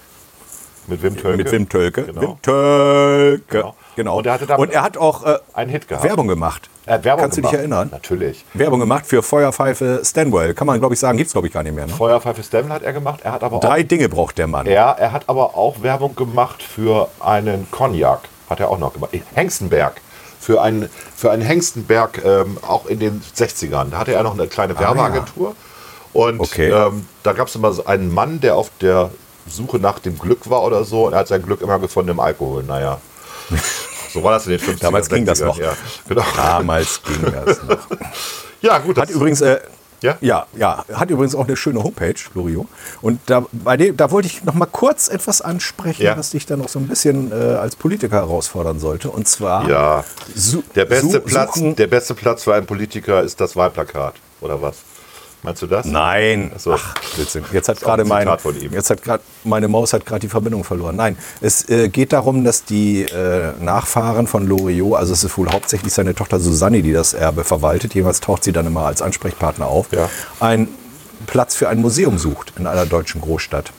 Mit Wim Tölke. Mit Wim Tölke. Genau. Wim Tölke. Genau. Genau. Und er hatte Und er hat auch äh, einen Hit gehabt. Werbung gemacht. Er hat Werbung Kannst du dich gemacht. erinnern? Natürlich. Werbung gemacht für Feuerpfeife Stanwell. Kann man, glaube ich, sagen, gibt es, glaube ich, gar nicht mehr. Ne? Feuerpfeife Stemmen hat er gemacht. Er hat aber Drei auch, Dinge braucht der Mann. er, er hat aber auch Werbung gemacht für einen Cognac. Hat er auch noch gemacht. Hengstenberg. Für einen, für einen Hengstenberg ähm, auch in den 60ern. Da hatte er noch eine kleine Werbeagentur. Und Ah, Okay. ähm, da gab es immer so einen Mann, der auf der Suche nach dem Glück war oder so. Und er hat sein Glück immer gefunden im Alkohol. Naja. So war das in den 50ern. Damals ging das 60ern, noch. Ja, genau. Damals ging das noch. ja gut. Hat übrigens, äh, Ja? ja, ja, hat übrigens auch eine schöne Homepage, Loriot. Und da, bei dem, da wollte ich noch mal kurz etwas ansprechen, Ja. was dich dann noch so ein bisschen äh, als Politiker herausfordern sollte. Und zwar ja. Der beste, Platz, der beste Platz für einen Politiker ist das Wahlplakat, oder was? Meinst du das? Nein. Ach so. Ach. Jetzt hat gerade mein, jetzt hat gerade meine Maus hat gerade die Verbindung verloren. Nein, es äh, geht darum, dass die äh, Nachfahren von Loriot, also es ist wohl hauptsächlich seine Tochter Susanne, die das Erbe verwaltet. Jeweils taucht sie dann immer als Ansprechpartner auf. Ja. Ein Platz für ein Museum sucht in einer deutschen Großstadt.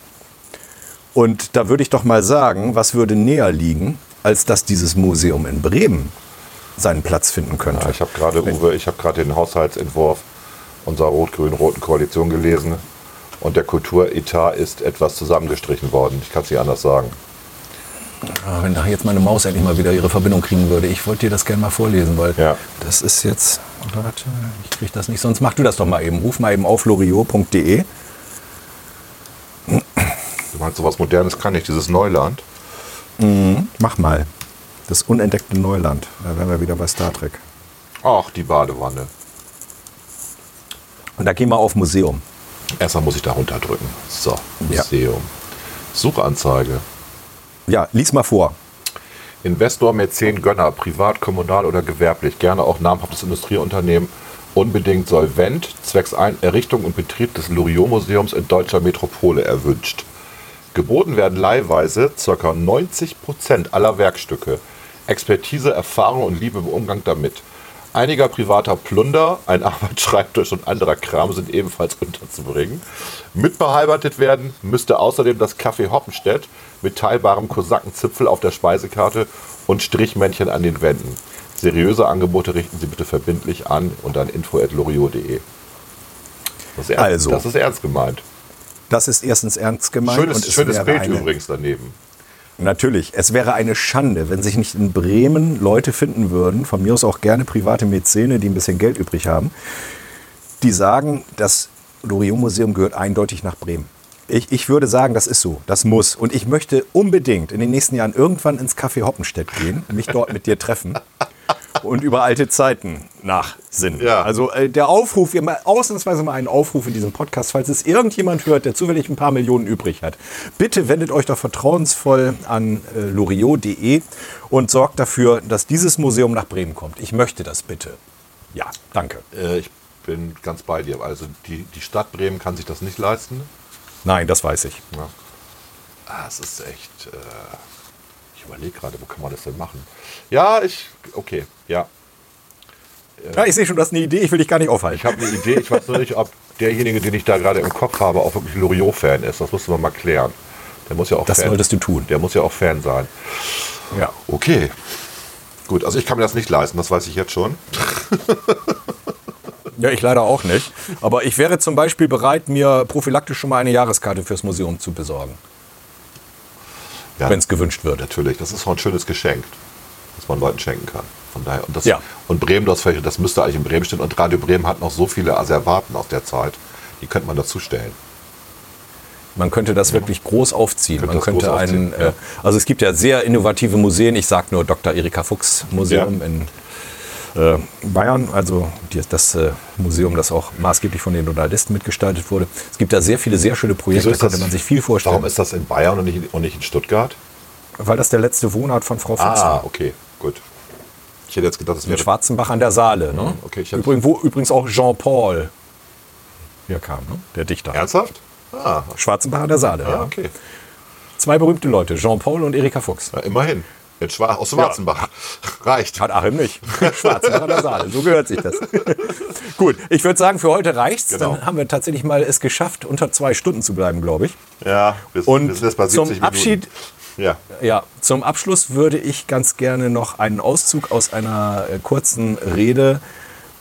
Und da würde ich doch mal sagen, was würde näher liegen, als dass dieses Museum in Bremen seinen Platz finden könnte. Ja, ich habe gerade, Uwe, ich habe gerade den Haushaltsentwurf unserer rot-grün-roten Koalition gelesen und der Kulturetat ist etwas zusammengestrichen worden. Ich kann es nicht anders sagen. Ah, wenn da jetzt meine Maus endlich mal wieder ihre Verbindung kriegen würde. Ich wollte dir das gerne mal vorlesen, weil Ja. das ist jetzt. Warte, ich kriege das nicht. Sonst mach du das doch mal eben. Ruf mal eben auf loriot.de. Du meinst, sowas Modernes kann ich, dieses Neuland. Mach mal. Das unentdeckte Neuland. Da wären wir wieder bei Star Trek. Ach, die Badewanne. Und da gehen wir auf Museum. Erstmal muss ich da runterdrücken. So, Ja. Museum. Suchanzeige. Ja, lies mal vor. Investor, Mäzen, Gönner, privat, kommunal oder gewerblich, gerne auch namhaftes Industrieunternehmen, unbedingt solvent, zwecks Ein Errichtung und Betrieb des Loriot-Museums in deutscher Metropole erwünscht. Geboten werden leihweise ca. 90% aller Werkstücke. Expertise, Erfahrung und Liebe im Umgang damit. Einiger privater Plunder, ein Arbeitsschreibtisch und anderer Kram sind ebenfalls unterzubringen. Mitbeheimatet werden müsste außerdem das Café Hoppenstedt mit teilbarem Kosakenzipfel auf der Speisekarte und Strichmännchen an den Wänden. Seriöse Angebote richten Sie bitte verbindlich an und an info.loriot.de. Das, ist ernst- Also. das ist ernst gemeint. Das ist erstens ernst gemeint. Schönes, und es schönes Bild übrigens daneben. Natürlich. Es wäre eine Schande, wenn sich nicht in Bremen Leute finden würden, von mir aus auch gerne private Mäzene, die ein bisschen Geld übrig haben, die sagen, das Loriot-Museum gehört eindeutig nach Bremen. Ich, ich würde sagen, das ist so, das muss. Und ich möchte unbedingt in den nächsten Jahren irgendwann ins Café Hoppenstedt gehen, mich dort mit dir treffen und über alte Zeiten nachsinnen. Ja. Also äh, der Aufruf, wir mal ausnahmsweise mal einen Aufruf in diesem Podcast, falls es irgendjemand hört, der zufällig ein paar Millionen übrig hat. Bitte wendet euch doch vertrauensvoll an äh, loriot.de und sorgt dafür, dass dieses Museum nach Bremen kommt. Ich möchte das bitte. Ja, danke. Äh, ich bin ganz bei dir. Also die, die Stadt Bremen kann sich das nicht leisten. Nein, das weiß ich. Ja. Ah, es ist echt. Äh, überlege gerade, wo kann man das denn machen? Ja, ich. Okay, ja. Ja, ich sehe schon, du hast eine Idee, ich will dich gar nicht aufhalten. Ich habe eine Idee, ich weiß nur nicht, ob derjenige, den ich da gerade im Kopf habe, auch wirklich Loriot-Fan ist. Das musst du mal klären. Der muss ja auch Das Fan, solltest du tun. Der muss ja auch Fan sein. Ja. Okay. Gut, also ich kann mir das nicht leisten, das weiß ich jetzt schon. ja, ich leider auch nicht. Aber ich wäre zum Beispiel bereit, mir prophylaktisch schon mal eine Jahreskarte fürs Museum zu besorgen, Ja, wenn es gewünscht wird. natürlich. Das ist auch ein schönes Geschenk, das man Leuten schenken kann. Von daher, und, das, Ja. und Bremen, das, das müsste eigentlich in Bremen stehen. Und Radio Bremen hat noch so viele Asservaten aus der Zeit. Die könnte man dazu stellen. Man könnte das wirklich groß aufziehen. Könnte Man könnte einen, aufziehen, ja. äh, also es gibt ja sehr innovative Museen. Ich sage nur Dr. Erika Fuchs Museum Ja. in äh, Bayern, also die, das äh, Museum, das auch maßgeblich von den Journalisten mitgestaltet wurde. Es gibt da sehr viele sehr schöne Projekte, da könnte man sich viel vorstellen, Warum ist das in Bayern und nicht, in- und nicht in Stuttgart? weil das der letzte Wohnort von Frau Fuchs Ah, war. okay, gut. Ich hätte jetzt gedacht, das In wäre. Schwarzenbach an der Saale. Ne? okay, ich übrigens, wo übrigens auch Jean-Paul hier kam, ne? der Dichter. Ernsthaft? Ah, Schwarzenbach an der Saale. ja, Ja. okay. Zwei berühmte Leute, Jean-Paul und Erika Fuchs. Ja, immerhin. In Schwar aus Schwarzenbach. Reicht. Hat Achim nicht. Schwarzenbach an der Saale, so gehört sich das. Gut, ich würde sagen, für heute reicht's. Genau. Dann haben wir tatsächlich mal es geschafft, unter zwei Stunden zu bleiben, glaube ich. Ja, wir, Und sind jetzt bei 70 zum Minuten. Abschied, Ja. ja, zum Abschluss würde ich ganz gerne noch einen Auszug aus einer äh, kurzen Rede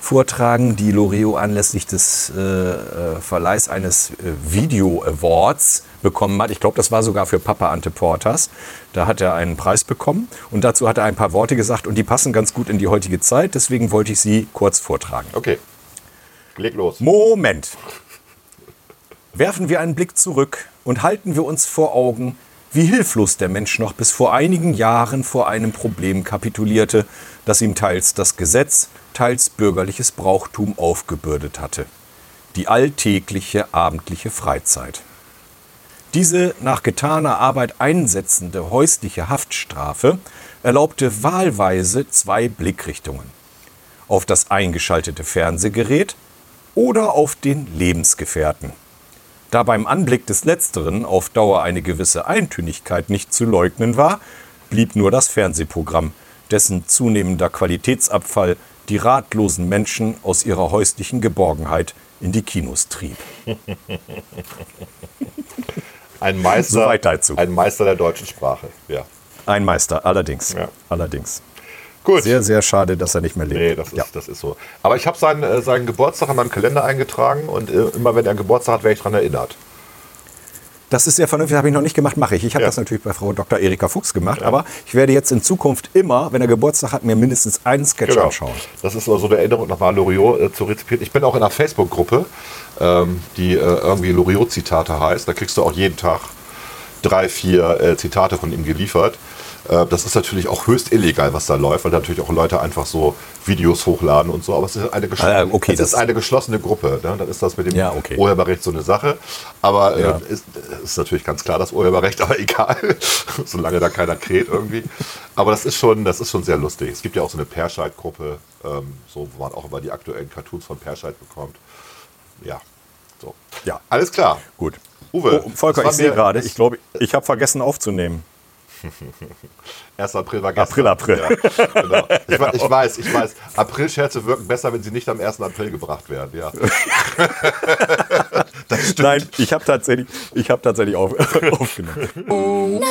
vortragen, die Loriot anlässlich des äh, äh, Verleihs eines äh, Video Awards bekommen hat. Ich glaube, das war sogar für Papa Ante Portas. Da hat er einen Preis bekommen und dazu hat er ein paar Worte gesagt und die passen ganz gut in die heutige Zeit. Deswegen wollte ich sie kurz vortragen. Okay. Leg los. Moment. Werfen wir einen Blick zurück und halten wir uns vor Augen, wie hilflos der Mensch noch bis vor einigen Jahren vor einem Problem kapitulierte, das ihm teils das Gesetz, teils bürgerliches Brauchtum aufgebürdet hatte. Die alltägliche abendliche Freizeit. Diese nach getaner Arbeit einsetzende häusliche Haftstrafe erlaubte wahlweise zwei Blickrichtungen auf das eingeschaltete Fernsehgerät oder auf den Lebensgefährten. Da beim Anblick des Letzteren auf Dauer eine gewisse Eintönigkeit nicht zu leugnen war, blieb nur das Fernsehprogramm, dessen zunehmender Qualitätsabfall die ratlosen Menschen aus ihrer häuslichen Geborgenheit in die Kinos trieb. Ein Meister, dazu. ein Meister der deutschen Sprache. Ja. Ein Meister, allerdings. Ja. Allerdings. Gut. Sehr, sehr schade, dass er nicht mehr lebt. Nee, das ist, ja. das ist so. Aber ich habe seinen, äh, seinen Geburtstag in meinem Kalender eingetragen und äh, immer wenn er einen Geburtstag hat, werde ich daran erinnert. Das ist sehr vernünftig, habe ich noch nicht gemacht, mache ich. Ich habe Ja. das natürlich bei Frau Dr. Erika Fuchs gemacht, aber ich werde jetzt in Zukunft immer, wenn er Geburtstag hat, mir mindestens einen Sketch Genau. anschauen. Das ist so eine Erinnerung nochmal Loriot äh, zu rezipieren. Ich bin auch in einer Facebook-Gruppe, ähm, die äh, irgendwie Loriot-Zitate heißt. Da kriegst du auch jeden Tag drei, vier äh, Zitate von ihm geliefert. Äh, das ist natürlich auch höchst illegal, was da läuft, weil da natürlich auch Leute einfach so Videos hochladen und so. Aber es ist eine, geschl Ah, okay, es ist eine geschlossene Gruppe. Ne? Dann ist das mit dem Ja, okay. Urheberrecht so eine Sache. Aber Ja. äh, ist, ist natürlich ganz klar das Urheberrecht, aber egal, solange da keiner kräht irgendwie. Aber das ist schon, das ist schon sehr lustig. Es gibt ja auch so eine Perscheid-Gruppe, ähm, so, wo man auch immer die aktuellen Cartoons von Perscheid bekommt. Ja, so. Ja. Alles klar. Gut. Uwe, Oh, Volker, das ich sehe gerade, ich glaube, ich habe vergessen aufzunehmen. 1. April war gestern. April, April. Ja, genau. ich, we- ich weiß, ich weiß. April-Scherze wirken besser, wenn sie nicht am 1. April gebracht werden. Ja. Nein, ich habe tatsächlich, ich habe tatsächlich auf, aufgenommen. Na,